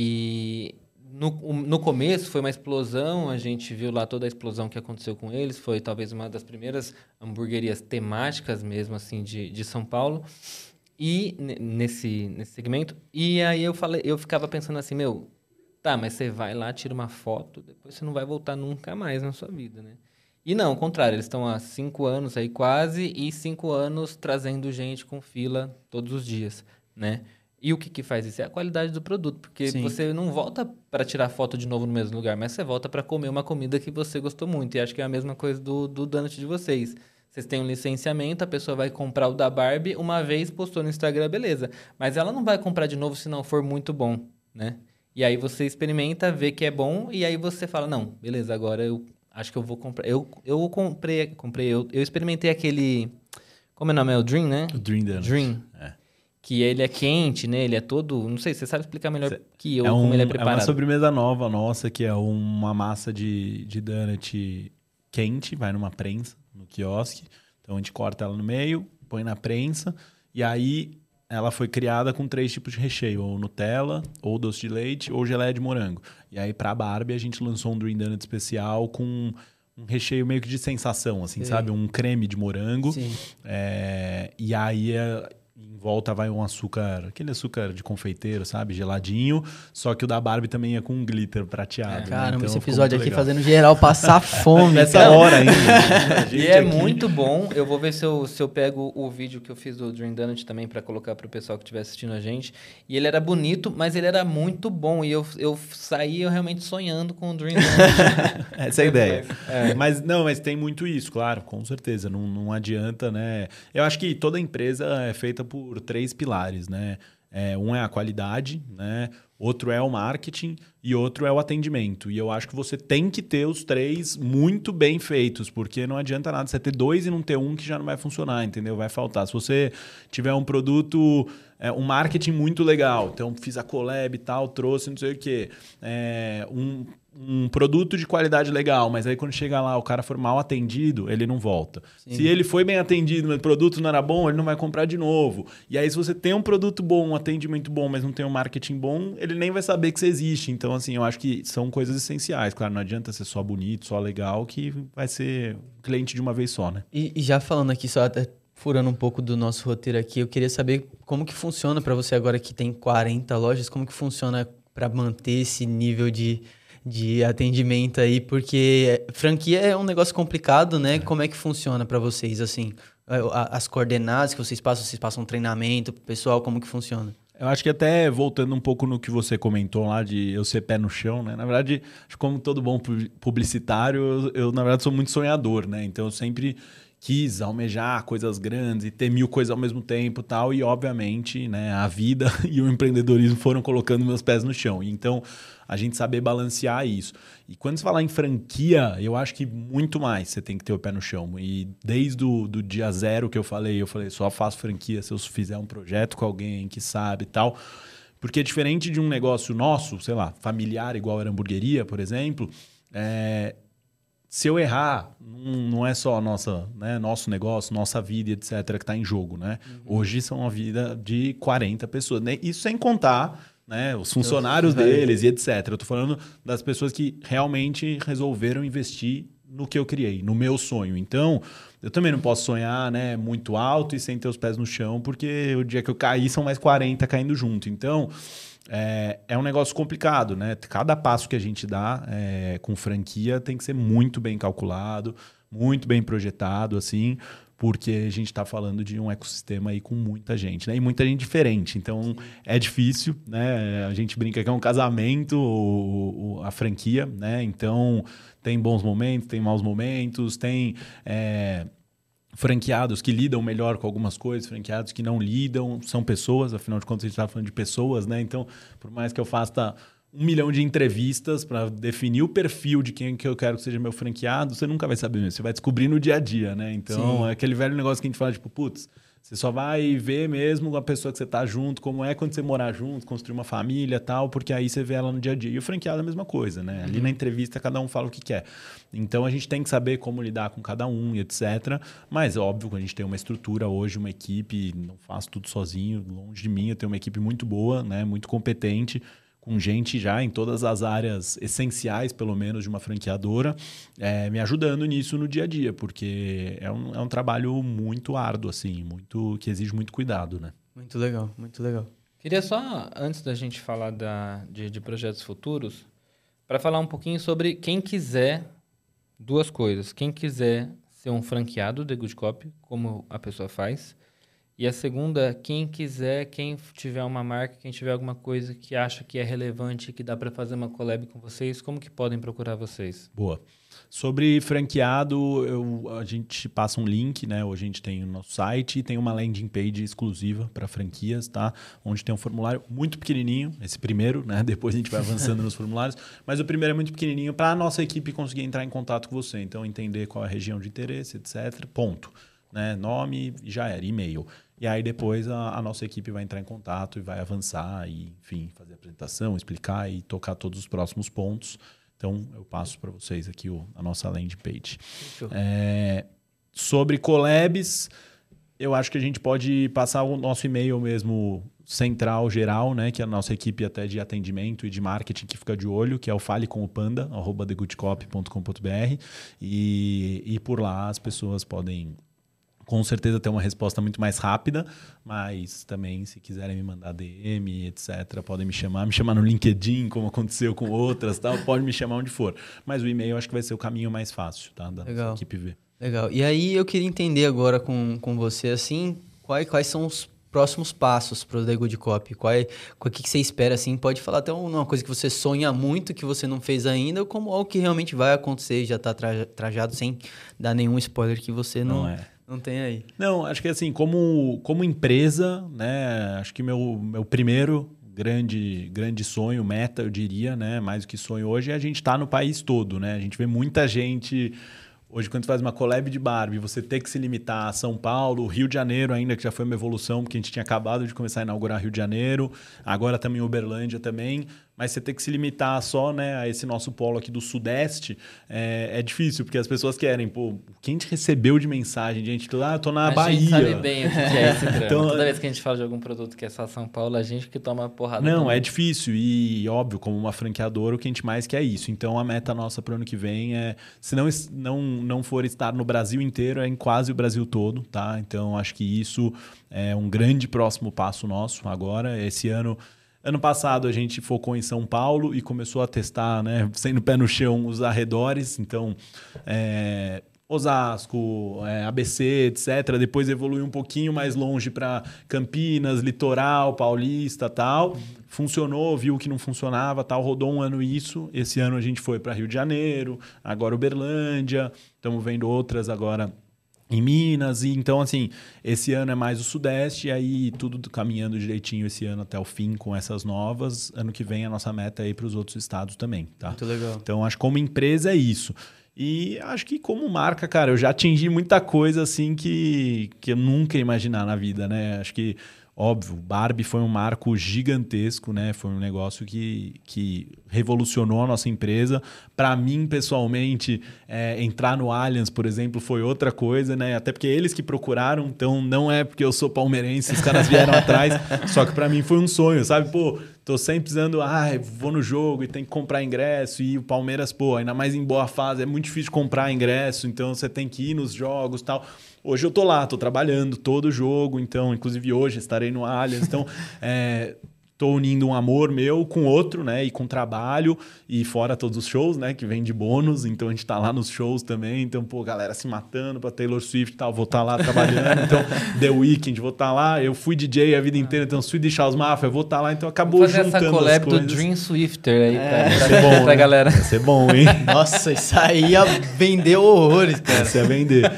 E no, no começo foi uma explosão, a gente viu lá toda a explosão que aconteceu com eles, foi talvez uma das primeiras hamburguerias temáticas mesmo assim de, de São Paulo. E ne- nesse, nesse segmento, e aí eu falei, eu ficava pensando assim, meu, tá, mas você vai lá, tira uma foto, depois você não vai voltar nunca mais na sua vida, né? E não, ao contrário, eles estão há cinco anos aí quase, e cinco anos trazendo gente com fila todos os dias, né? E o que, que faz isso? É a qualidade do produto, porque Sim. você não volta para tirar foto de novo no mesmo lugar, mas você volta para comer uma comida que você gostou muito. E acho que é a mesma coisa do, do donut de vocês. Vocês têm um licenciamento, a pessoa vai comprar o da Barbie, uma vez postou no Instagram, beleza. Mas ela não vai comprar de novo se não for muito bom, né? E aí você experimenta, vê que é bom, e aí você fala, não, beleza, agora eu acho que eu vou comprar. Eu, eu comprei, comprei eu, eu experimentei aquele. Como é o nome? É o Dream, né? O Dream Donut. Dream. É. Que ele é quente, né? Ele é todo. Não sei, você sabe explicar melhor Cê- que eu é, como um- ele é é uma preparado. sobremesa nova nossa, que é uma massa de, de donut quente, vai numa prensa, no quiosque. Então a gente corta ela no meio, põe na prensa, e aí ela foi criada com três tipos de recheio, ou Nutella, ou doce de leite, ou geleia de morango. E aí pra Barbie a gente lançou um Dream Donut especial com um recheio meio que de sensação, assim, Sei. sabe? Um creme de morango. Sim. É, e aí é, em volta vai um açúcar, aquele açúcar de confeiteiro, sabe? Geladinho. Só que o da Barbie também é com glitter prateado. né? Caramba, Então esse episódio aqui legal. fazendo geral passar fome. Nessa cara. hora ainda. A E é aqui- muito bom. Eu vou ver se eu, se eu pego o vídeo que eu fiz do Dream Donut também para colocar pro pessoal que estiver assistindo a gente. E ele era bonito, mas ele era muito bom. E eu, eu saí eu realmente sonhando com o Dream Donut. Essa é a ideia. É. Mas não, mas tem muito isso, claro, com certeza. Não, não adianta, né? Eu acho que toda empresa é feita por três pilares, né? É, um é a qualidade, né? Outro é o marketing e outro é o atendimento. E eu acho que você tem que ter os três muito bem feitos, porque não adianta nada você ter dois e não ter um que já não vai funcionar, entendeu? Vai faltar. Se você tiver um produto, é, um marketing muito legal, então fiz a collab e tal, trouxe não sei o quê, é, um um produto de qualidade legal, mas aí quando chega lá o cara for mal atendido, ele não volta. Se ele foi bem atendido, mas o produto não era bom, ele não vai comprar de novo. E aí se você tem um produto bom, um atendimento bom, mas não tem um marketing bom, ele nem vai saber que você existe. Então assim, eu acho que são coisas essenciais. Claro, não adianta ser só bonito, só legal, que vai ser cliente de uma vez só, né? E, e já falando aqui, só até furando um pouco do nosso roteiro aqui, eu queria saber como que funciona para você agora que tem 40 lojas, como que funciona para manter esse nível de, de atendimento aí, porque franquia é um negócio complicado, né? Como é que funciona para vocês, assim? As coordenadas que vocês passam, vocês passam treinamento pro pessoal, como que funciona? Eu acho que até voltando um pouco no que você comentou lá de eu ser pé no chão, né? Na verdade, como todo bom pu- publicitário, eu, eu, na verdade sou muito sonhador, né? Então eu sempre quis almejar coisas grandes e ter mil coisas ao mesmo tempo, tal, e obviamente, né, a vida e o empreendedorismo foram colocando meus pés no chão. Então, a gente saber balancear isso. E quando se falar em franquia, eu acho que muito mais você tem que ter o pé no chão. E desde o do dia zero que eu falei, eu falei, só faço franquia se eu fizer um projeto com alguém que sabe e tal. Porque diferente de um negócio nosso, sei lá, familiar, igual era hamburgueria, por exemplo, é, se eu errar, não, é só nossa, né, nosso negócio, nossa vida, etc., que está em jogo. Né? Hoje são a vida de 40 pessoas. né? Isso sem contar né, os funcionários deles e etc. Eu estou falando das pessoas que realmente resolveram investir no que eu criei, no meu sonho. Então, eu também não posso sonhar né, muito alto e sem ter os pés no chão, porque o dia que eu cair são mais 40 caindo junto. Então, é, é um negócio complicado, né? Cada passo que a gente dá é, com franquia tem que ser muito bem calculado, muito bem projetado, assim, porque a gente está falando de um ecossistema aí com muita gente, né? E muita gente diferente. Então é difícil, né? A gente brinca que é um casamento, o- o- a franquia, né? Então tem bons momentos, tem maus momentos, tem. é, franqueados que lidam melhor com algumas coisas, franqueados que não lidam, são pessoas, afinal de contas a gente está falando de pessoas, né? Então, por mais que eu faça um milhão de entrevistas para definir o perfil de quem que eu quero que seja meu franqueado, você nunca vai saber mesmo, você vai descobrir no dia a dia, né? Então, Sim. é aquele velho negócio que a gente fala, tipo, putz, você só vai ver mesmo a pessoa que você tá junto, como é quando você morar junto, construir uma família e tal, porque aí você vê ela no dia a dia. E o franqueado é a mesma coisa, né? Ali na entrevista cada um fala o que quer. Então a gente tem que saber como lidar com cada um e etc. Mas óbvio que a gente tem uma estrutura hoje, uma equipe, não faço tudo sozinho, longe de mim, eu tenho uma equipe muito boa, né? Muito competente, com gente já em todas as áreas essenciais, pelo menos, de uma franqueadora, é, me ajudando nisso no dia a dia, porque é um, é um trabalho muito árduo, assim, muito que exige muito cuidado, né? Muito legal, muito legal. Queria só, antes da gente falar da, de, de projetos futuros, para falar um pouquinho sobre quem quiser duas coisas. Quem quiser ser um franqueado de Good Copy, como a pessoa faz. E a segunda, quem quiser, quem tiver uma marca, quem tiver alguma coisa que acha que é relevante, que dá para fazer uma collab com vocês, como que podem procurar vocês? Boa. Sobre franqueado, eu, a gente passa um link, né? Hoje a gente tem o nosso site e tem uma landing page exclusiva para franquias, tá? Onde tem um formulário muito pequenininho, esse primeiro, né? Depois a gente vai avançando nos formulários, mas o primeiro é muito pequenininho para a nossa equipe conseguir entrar em contato com você. Então, entender qual é a região de interesse, etc. Ponto. Né? Nome já era, e-mail. E aí depois a, a, nossa equipe vai entrar em contato e vai avançar e, enfim, fazer a apresentação, explicar e tocar todos os próximos pontos. Então eu passo para vocês aqui o, a nossa landing page. É, sobre collabs, eu acho que a gente pode passar o nosso e-mail mesmo central geral, né, que é a nossa equipe até de atendimento e de marketing que fica de olho, que é o fale com o panda, arroba thegoodcopy.com.br e, e por lá as pessoas podem com certeza ter uma resposta muito mais rápida, mas também se quiserem me mandar DM, etc, podem me chamar, me chamar no LinkedIn, como aconteceu com outras, tal, pode me chamar onde for. Mas o e-mail acho que vai ser o caminho mais fácil, tá, da Legal. equipe ver. Legal. E aí eu queria entender agora com, com você assim, quais, quais são os próximos passos para o The Good Copy? Qual é, o que, que você espera assim? Pode falar até uma coisa que você sonha muito que você não fez ainda, ou como algo que realmente vai acontecer, já está trajado sem dar nenhum spoiler que você não, não é. Não tem aí. Não, acho que assim, como, como empresa, né? Acho que meu, meu primeiro grande, grande sonho, meta, eu diria, né? Mais do que sonho hoje, é a gente estar tá no país todo, né? A gente vê muita gente. Hoje, quando você faz uma collab de Barbie, você tem que se limitar a São Paulo, Rio de Janeiro ainda, que já foi uma evolução, porque a gente tinha acabado de começar a inaugurar Rio de Janeiro, agora também Uberlândia também mas você ter que se limitar só né, a esse nosso polo aqui do Sudeste é, é difícil, porque as pessoas querem, pô, quem te recebeu de mensagem, gente, ah, eu tô na a Bahia. gente sabe bem o que é esse drama. então, Toda vez que a gente fala de algum produto que é só São Paulo, a gente que toma porrada. Não, também. é difícil e, óbvio, como uma franqueadora, o que a gente mais quer é isso. Então, a meta nossa para o ano que vem é, se não, não, não for estar no Brasil inteiro, é em quase o Brasil todo, tá? Então, acho que isso é um grande próximo passo nosso agora. Esse ano Ano passado a gente focou em São Paulo e começou a testar, né, sendo pé no chão, os arredores. Então, é, Osasco, é, ABC, etc. Depois evoluiu um pouquinho mais longe para Campinas, Litoral, Paulista, tal. Funcionou, viu que não funcionava, tal. Rodou um ano isso. Esse ano a gente foi para Rio de Janeiro, agora Uberlândia. Estamos vendo outras agora em Minas. E então, assim, esse ano é mais o Sudeste, e aí tudo caminhando direitinho esse ano até o fim com essas novas. Ano que vem a nossa meta é ir para os outros estados também, tá? Muito legal. Então, acho que como empresa é isso. E acho que como marca, cara, eu já atingi muita coisa assim que, que eu nunca ia imaginar na vida, né? Acho que Óbvio, Barbie foi um marco gigantesco, né? Foi um negócio que, que revolucionou a nossa empresa. Para mim, pessoalmente, é, entrar no Allianz, por exemplo, foi outra coisa, né? Até porque eles que procuraram, então não é porque eu sou palmeirense, os caras vieram atrás. Só que para mim foi um sonho, sabe? Pô, tô sempre precisando, ah, vou no jogo e tem que comprar ingresso. E o Palmeiras, pô, ainda mais em boa fase, é muito difícil comprar ingresso, então você tem que ir nos jogos tal. Hoje eu tô lá, tô trabalhando todo jogo, então, inclusive hoje estarei no Allianz. Então, é, tô unindo um amor meu com outro, né? E com trabalho, e fora todos os shows, né? Que vem de bônus, então a gente tá lá nos shows também. Então, pô, galera se matando pra Taylor Swift e tal, vou estar tá lá trabalhando. Então, The Weeknd, vou estar tá lá. Eu fui DJ a vida inteira, então Swedish House Mafia, vou estar tá lá. Então acabou Vou fazer juntando essa collab do Dream Swifter aí é. pra, pra, bom, pra né? galera. Vai ser bom, hein? Nossa, isso aí ia vender horrores, cara. Esse ia vender.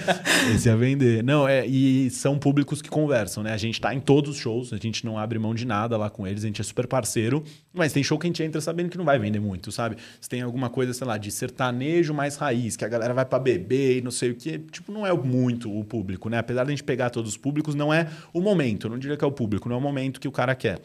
Esse ia vender. Não, é, e são públicos que conversam, né? A gente tá em todos os shows, a gente não abre mão de nada lá com eles, gente é super parceiro, mas tem show que a gente entra sabendo que não vai vender muito, sabe? Se tem alguma coisa, sei lá, de sertanejo mais raiz, que a galera vai para beber e não sei o que, tipo, não é muito o público, né? Apesar de a gente pegar todos os públicos, não é o momento, eu não diria que é o público, não é o momento que o cara quer.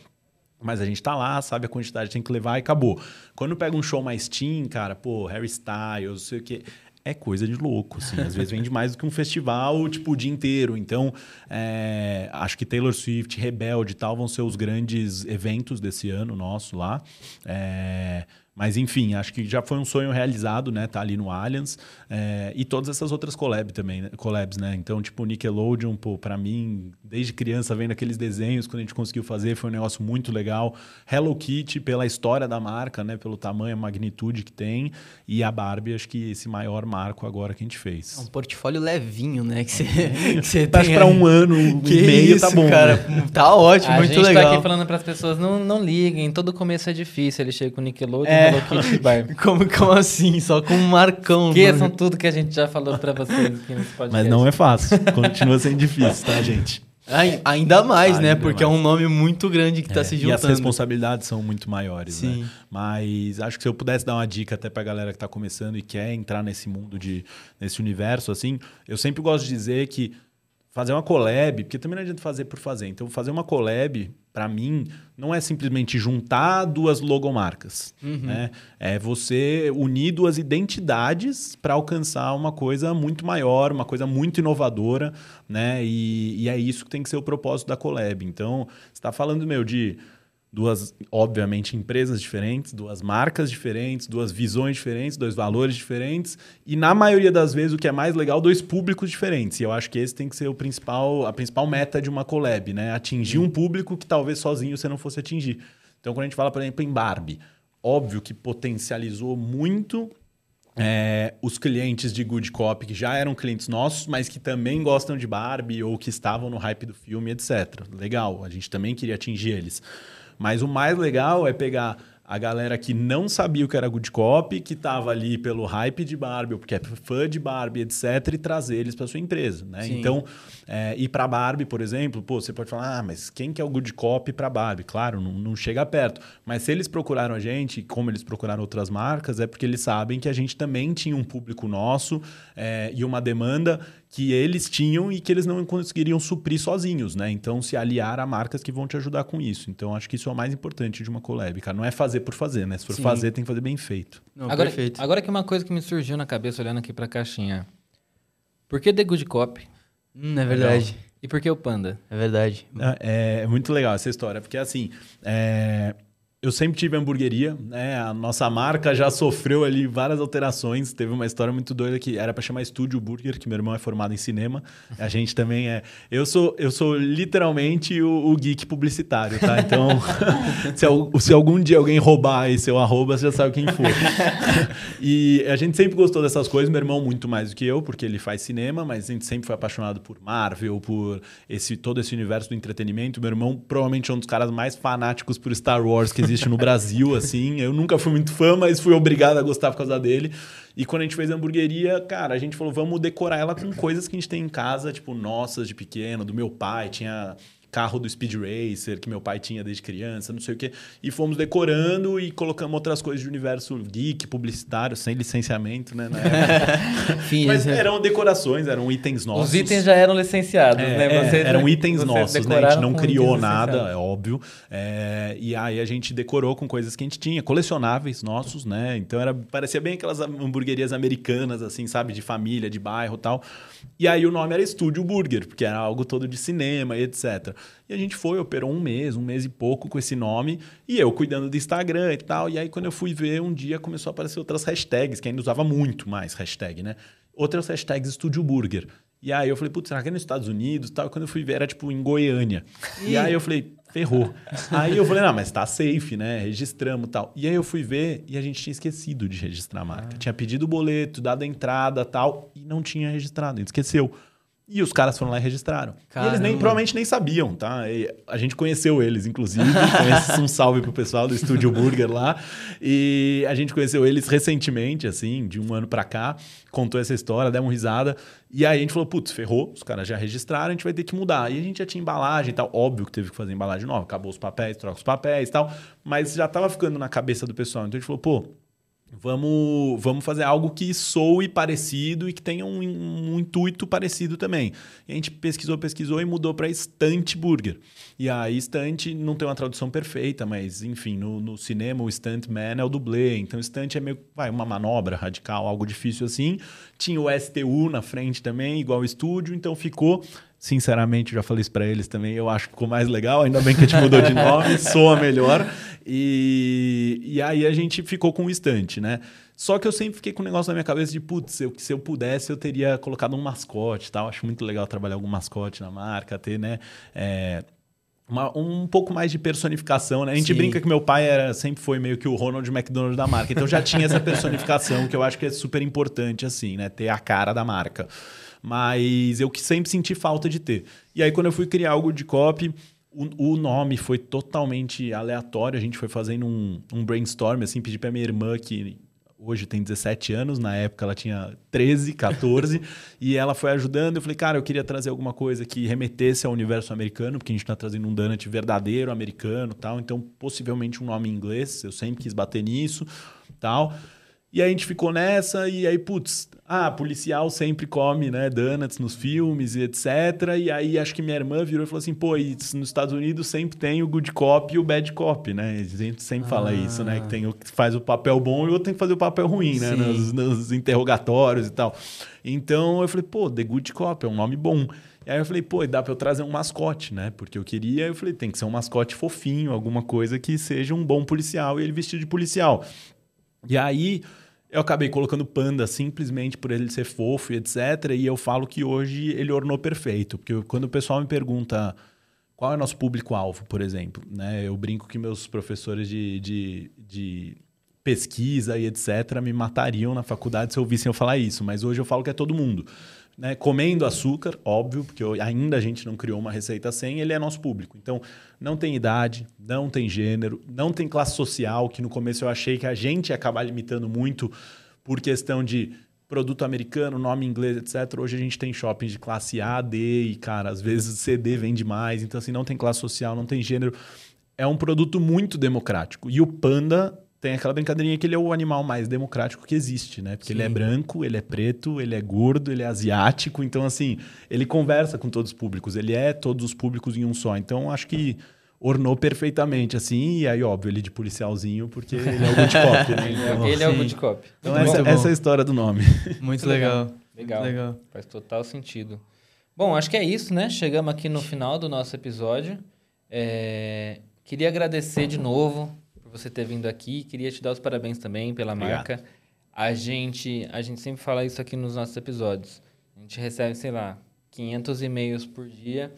Mas a gente tá lá, sabe a quantidade que tem que levar e acabou. Quando pega um show mais teen, cara, pô, Harry Styles, sei o que é coisa de louco, assim. Às vezes vende mais do que um festival, tipo, o dia inteiro. Então, é, acho que Taylor Swift, Rebelde e tal vão ser os grandes eventos desse ano nosso lá. É, mas enfim, acho que já foi um sonho realizado, né? Tá ali no Allianz. É, e todas essas outras collab também, né? collabs, né? Então, tipo, Nickelodeon, pô, pra mim, desde criança, vendo aqueles desenhos, quando a gente conseguiu fazer, foi um negócio muito legal. Hello Kitty, pela história da marca, né? Pelo tamanho, a magnitude que tem. E a Barbie, acho que esse maior marco agora que a gente fez. É um portfólio levinho, né? Que você, tem pra aí. um ano e Que meio isso, tá bom. cara. né? Tá ótimo, A muito gente legal. tá aqui falando pras pessoas, não, não liguem, todo começo é difícil. Ele chega com Nickelodeon, É. Hello Kitty Barbie. Como, como assim? Só com um marcão. Esqueçam mano. tudo que a gente já falou pra vocês aqui nesse podcast. Mas não é fácil. Continua sendo difícil, tá, gente? Ai- Ainda mais, né? Ainda Porque é mais. um nome muito grande que tá É, se e as juntando. responsabilidades são muito maiores, Sim. né? Mas acho que se eu pudesse dar uma dica até pra galera que tá começando e quer entrar nesse mundo de nesse universo assim, eu sempre gosto de dizer que fazer uma collab, porque também não adianta fazer por fazer. Então, fazer uma collab, pra mim, não é simplesmente juntar duas logomarcas. Né? É você unir duas identidades para alcançar uma coisa muito maior, uma coisa muito inovadora, né? E, e é isso que tem que ser o propósito da collab. Então, você está falando, meu, de duas, obviamente, empresas diferentes, duas marcas diferentes, duas visões diferentes, dois valores diferentes e na maioria das vezes o que é mais legal, dois públicos diferentes. E eu acho que esse tem que ser o principal, a principal meta de uma collab, né? Atingir um público que talvez sozinho você não fosse atingir. Então, quando a gente fala, por exemplo, em Barbie, óbvio que potencializou muito é, os clientes de Good Cop, que já eram clientes nossos, mas que também gostam de Barbie ou que estavam no hype do filme, etc. Legal, a gente também queria atingir eles. Mas o mais legal é pegar a galera que não sabia o que era Good Cop, que estava ali pelo hype de Barbie, ou porque é fã de Barbie, etc., e trazer eles para sua empresa. Né? Sim. Então, é, e para Barbie, por exemplo, pô, você pode falar, ah, mas quem que é o Good Cop para Barbie? Claro, não, não chega perto. Mas se eles procuraram a gente, como eles procuraram outras marcas, é porque eles sabem que a gente também tinha um público nosso é, e uma demanda que eles tinham e que eles não conseguiriam suprir sozinhos, né? Então, se aliar a marcas que vão te ajudar com isso. Então, acho que isso é o mais importante de uma collab, cara. Não é fazer por fazer, né? Se for Sim. fazer, tem que fazer bem feito. Não, agora, perfeito. agora que uma coisa que me surgiu na cabeça olhando aqui pra caixinha. Por que The Good Cop? Hum, é verdade. E por que o Panda? É verdade. É, é muito legal essa história, porque assim, é, eu sempre tive hamburgueria, né? A nossa marca já sofreu ali várias alterações. Teve uma história muito doida que era para chamar Estúdio Burger, que meu irmão é formado em cinema. A gente também é. Eu sou, eu sou literalmente o, o geek publicitário, tá? Então, se, se algum dia alguém roubar aí seu arroba, você já sabe quem foi. e a gente sempre gostou dessas coisas, meu irmão muito mais do que eu, porque ele faz cinema, mas a gente sempre foi apaixonado por Marvel, por esse todo esse universo do entretenimento. Meu irmão provavelmente é um dos caras mais fanáticos por Star Wars que existe no Brasil, assim. Eu nunca fui muito fã, mas fui obrigado a gostar por causa dele. E quando a gente fez a hamburgueria, cara, a gente falou, vamos decorar ela com coisas que a gente tem em casa, tipo, nossas de pequeno, do meu pai, tinha carro do Speed Racer, que meu pai tinha desde criança, não sei o quê. E fomos decorando e colocamos outras coisas de universo geek, publicitário, sem licenciamento, né? na época. Enfim, Mas eles- eram decorações, eram itens nossos. Os itens já eram licenciados, É, né? é, Vocês- eram itens vocês nossos, né? A gente não criou itens nada, é óbvio. É, e aí a gente decorou com coisas que a gente tinha, colecionáveis nossos, né? Então era, parecia bem aquelas hamburguerias americanas, assim, sabe? De família, de bairro e tal. E aí o nome era Estúdio Burger, porque era algo todo de cinema e etc. E a gente foi, operou um mês, um mês e pouco com esse nome, e eu cuidando do Instagram e tal. E aí quando eu fui ver, um dia começou a aparecer outras hashtags, que ainda usava muito mais hashtag, né? Outras hashtags Estúdio Burger. E aí eu falei, putz, será que é nos Estados Unidos e tal? E quando eu fui ver, era tipo em Goiânia. E aí eu falei, ferrou. aí eu falei, não, mas tá safe, né? Registramos e tal. E aí eu fui ver e a gente tinha esquecido de registrar a marca. Tinha pedido o boleto, dado a entrada e tal, e não tinha registrado, a gente esqueceu. E os caras foram lá e registraram. E eles nem, Caramba. provavelmente nem sabiam, tá? E a gente conheceu eles, inclusive. Conhece um salve pro pessoal do Estúdio Burger lá. E a gente conheceu eles recentemente, assim, de um ano pra cá. Contou essa história, demos risada. E aí a gente falou, putz, ferrou, os caras já registraram, a gente vai ter que mudar. E a gente já tinha embalagem e tal. Óbvio que teve que fazer embalagem nova. Acabou os papéis, troca os papéis e tal. Mas já tava ficando na cabeça do pessoal. Então a gente falou, pô, Vamos, vamos fazer algo que soe parecido e que tenha um, um intuito parecido também. E a gente pesquisou, pesquisou e mudou para Stunt Burger. E a Stunt não tem uma tradução perfeita, mas enfim, no, no cinema o Stuntman é o dublê. Então Stunt é meio vai, uma manobra radical, algo difícil assim. Tinha o STU na frente também, igual o estúdio, então ficou Sinceramente, já falei isso para eles também. Eu acho que ficou mais legal. Ainda bem que a gente mudou de nome, soa melhor. E, e aí a gente ficou com o estante, né? Só que eu sempre fiquei com um negócio na minha cabeça de, putz, eu, se eu pudesse, eu teria colocado um mascote tal. Acho muito legal trabalhar algum mascote na marca, ter, né? É, uma, um pouco mais de personificação, né? A gente Sim. brinca que meu pai era, sempre foi meio que o Ronald McDonald da marca. Então já tinha essa personificação que eu acho que é super importante, assim, né? Ter a cara da marca mas eu que sempre senti falta de ter. E aí, quando eu fui criar algo de copy, o, o nome foi totalmente aleatório. A gente foi fazendo um, um brainstorm, assim, pedi pra minha irmã, que hoje tem 17 anos, na época ela tinha 13, 14, e ela foi ajudando. Eu falei, cara, eu queria trazer alguma coisa que remetesse ao universo americano, porque a gente está trazendo um donut verdadeiro americano tal, então possivelmente um nome em inglês. Eu sempre quis bater nisso tal. E aí a gente ficou nessa, e aí, putz, ah, policial sempre come, né, donuts nos filmes e etc. E aí acho que minha irmã virou e falou assim, pô, e nos Estados Unidos sempre tem o good cop e o bad cop, né? A gente sempre ah. fala isso, né? Que tem o que faz o papel bom e o outro tem que fazer o papel ruim, né? Nos, nos, interrogatórios e tal. Então eu falei, pô, The Good Cop é um nome bom. E aí eu falei, pô, dá pra eu trazer um mascote, né? Porque eu queria, eu falei, tem que ser um mascote fofinho, alguma coisa que seja um bom policial e ele vestido de policial. E aí eu acabei colocando Panda simplesmente por ele ser fofo e etc. E eu falo que hoje ele ornou perfeito. Porque quando o pessoal me pergunta qual é nosso público-alvo, por exemplo, né? Eu brinco que meus professores de, de, de pesquisa e etc. me matariam na faculdade se eu ouvissem eu falar isso. Mas hoje eu falo que é todo mundo. Né, comendo açúcar, óbvio, porque ainda a gente não criou uma receita sem, ele é nosso público. Então, não tem idade, não tem gênero, não tem classe social, que no começo eu achei que a gente ia acabar limitando muito por questão de produto americano, nome inglês, etc. Hoje a gente tem shoppings de classe A, D e, cara, às vezes CD vende mais. Então, assim, não tem classe social, não tem gênero. É um produto muito democrático. E o Panda tem aquela brincadeirinha que ele é o animal mais democrático que existe, né? Porque Sim. ele é branco, ele é preto, ele é gordo, ele é asiático. Então, assim, ele conversa com todos os públicos. Ele é todos os públicos em um só. Então, acho que ornou perfeitamente, assim. E aí, óbvio, ele de policialzinho, porque ele é o good cop, né? Então, ele é o good cop. Então, essa, essa, é a história do nome. Muito legal. Legal. legal. Faz total sentido. Bom, acho que é isso, né? Chegamos aqui no final do nosso episódio. É... Queria agradecer de novo você ter vindo aqui. Queria te dar os parabéns também pela Obrigado. marca. A gente, a gente sempre fala isso aqui nos nossos episódios. A gente recebe, sei lá, 500 e-mails por dia.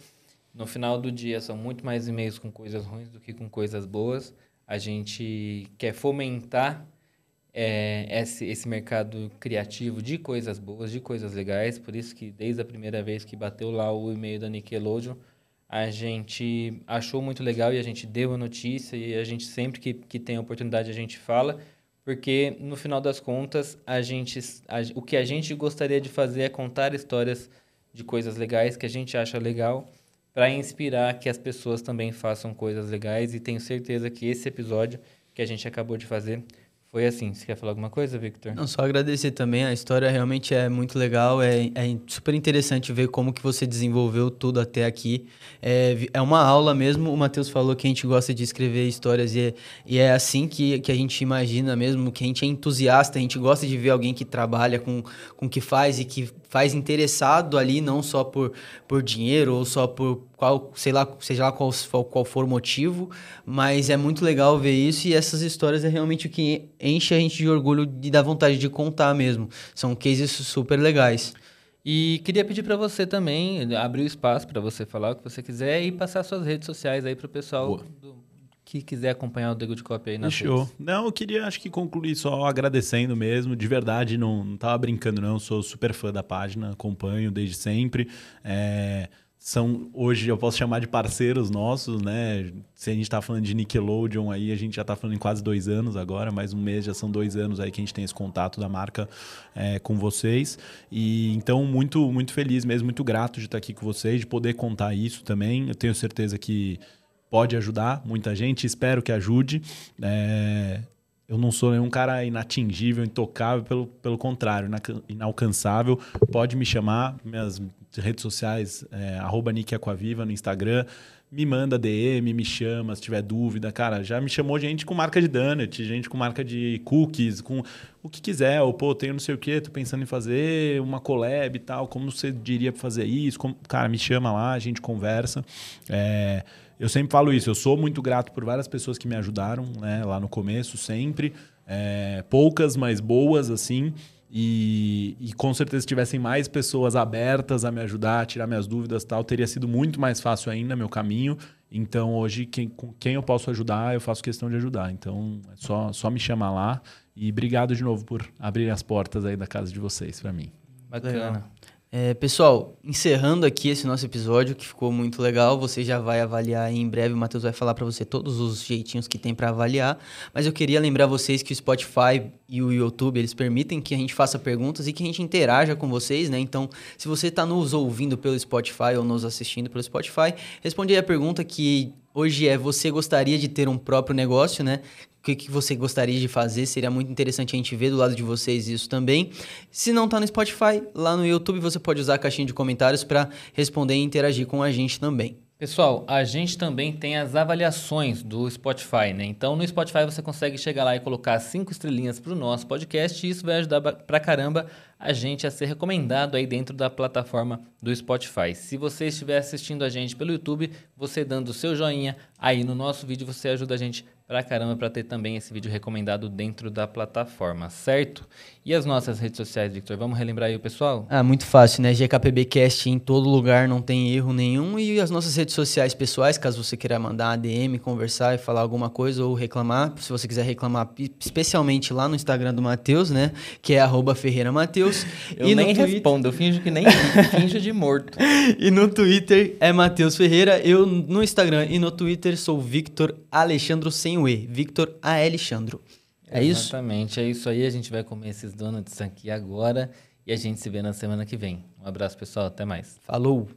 No final do dia, são muito mais e-mails com coisas ruins do que com coisas boas. A gente quer fomentar é, esse, esse mercado criativo de coisas boas, de coisas legais. Por isso que, desde a primeira vez que bateu lá o e-mail da Nickelodeon, a gente achou muito legal e a gente deu a notícia e a gente sempre que, que tem a oportunidade a gente fala, porque no final das contas a gente a, o que a gente gostaria de fazer é contar histórias de coisas legais que a gente acha legal para inspirar que as pessoas também façam coisas legais e tenho certeza que esse episódio que a gente acabou de fazer foi assim. Você quer falar alguma coisa, Victor? Não, só agradecer também. A história realmente é muito legal. É, é super interessante ver como que você desenvolveu tudo até aqui. É, é uma aula mesmo. O Matheus falou que a gente gosta de escrever histórias e é, e é assim que, que a gente imagina mesmo, que a gente é entusiasta, a gente gosta de ver alguém que trabalha com o que faz e que faz interessado ali, não só por, por dinheiro ou só por qual, sei lá, seja lá qual, qual for o motivo, mas é muito legal ver isso e essas histórias é realmente o que enche a gente de orgulho e dá vontade de contar mesmo. São cases super legais. E queria pedir para você também abrir o espaço para você falar o que você quiser e passar suas redes sociais aí para o pessoal do, que quiser acompanhar o The Good Cop aí na Show. Não, eu queria acho que concluir só agradecendo mesmo, de verdade, não, não tava brincando não, sou super fã da página, acompanho desde sempre. É, são hoje eu posso chamar de parceiros nossos, né? Se a gente está falando de Nickelodeon aí, a gente já está falando em quase dois anos agora, mais um mês já são dois anos aí que a gente tem esse contato da marca é, com vocês. E então muito muito feliz mesmo, muito grato de estar aqui com vocês, de poder contar isso também. Eu tenho certeza que pode ajudar muita gente, espero que ajude. É, eu não sou nenhum cara inatingível, intocável, pelo, pelo contrário, ina- inalcançável. Pode me chamar, minhas redes sociais, é, arroba Aquaviva no Instagram. Me manda DM, me chama se tiver dúvida. Cara, já me chamou gente com marca de donut, gente com marca de cookies, com o que quiser. Ou, pô, tenho não sei o quê, tô pensando em fazer uma collab e tal. Como você diria pra fazer isso? Como- Cara, me chama lá, a gente conversa. É, eu sempre falo isso, eu sou muito grato por várias pessoas que me ajudaram né, lá no começo, sempre. É, poucas, mas boas, assim. E, e com certeza, se tivessem mais pessoas abertas a me ajudar, a tirar minhas dúvidas e tal, teria sido muito mais fácil ainda meu caminho. Então, hoje, quem, com quem eu posso ajudar, eu faço questão de ajudar. Então, é só, só me chamar lá. E obrigado de novo por abrir as portas aí da casa de vocês para mim. Bacana. É, pessoal, encerrando aqui esse nosso episódio, que ficou muito legal, você já vai avaliar em breve, o Matheus vai falar para você todos os jeitinhos que tem para avaliar, mas eu queria lembrar vocês que o Spotify e o YouTube, eles permitem que a gente faça perguntas e que a gente interaja com vocês, né? Então, se você está nos ouvindo pelo Spotify ou nos assistindo pelo Spotify, responde aí a pergunta que hoje é, você gostaria de ter um próprio negócio, né? Que, que você gostaria de fazer? Seria muito interessante a gente ver do lado de vocês isso também. Se não tá no Spotify, lá no YouTube você pode usar a caixinha de comentários para responder e interagir com a gente também. Pessoal, a gente também tem as avaliações do Spotify, né? Então no Spotify você consegue chegar lá e colocar cinco estrelinhas para o nosso podcast e isso vai ajudar pra caramba a gente a ser recomendado aí dentro da plataforma do Spotify. Se você estiver assistindo a gente pelo YouTube, você dando o seu joinha aí no nosso vídeo, você ajuda a gente pra caramba para ter também esse vídeo recomendado dentro da plataforma, certo? E as nossas redes sociais, Victor? Vamos relembrar aí o pessoal? Ah, muito fácil, né? GKPBcast em todo lugar, não tem erro nenhum. E as nossas redes sociais pessoais, caso você queira mandar ADM, conversar e falar alguma coisa ou reclamar. Se você quiser reclamar, especialmente lá no Instagram do Matheus, né? Que é arroba Ferreira Mateus. Eu e nem Twitter- respondo, eu finjo que nem finjo de morto. E no Twitter é Matheus Ferreira. Eu no Instagram e no Twitter sou Victor Alexandro sem o E. Victor. Alexandro. É isso? Exatamente, é isso aí. A gente vai comer esses donuts aqui agora e a gente se vê na semana que vem. Um abraço, pessoal. Até mais. Falou!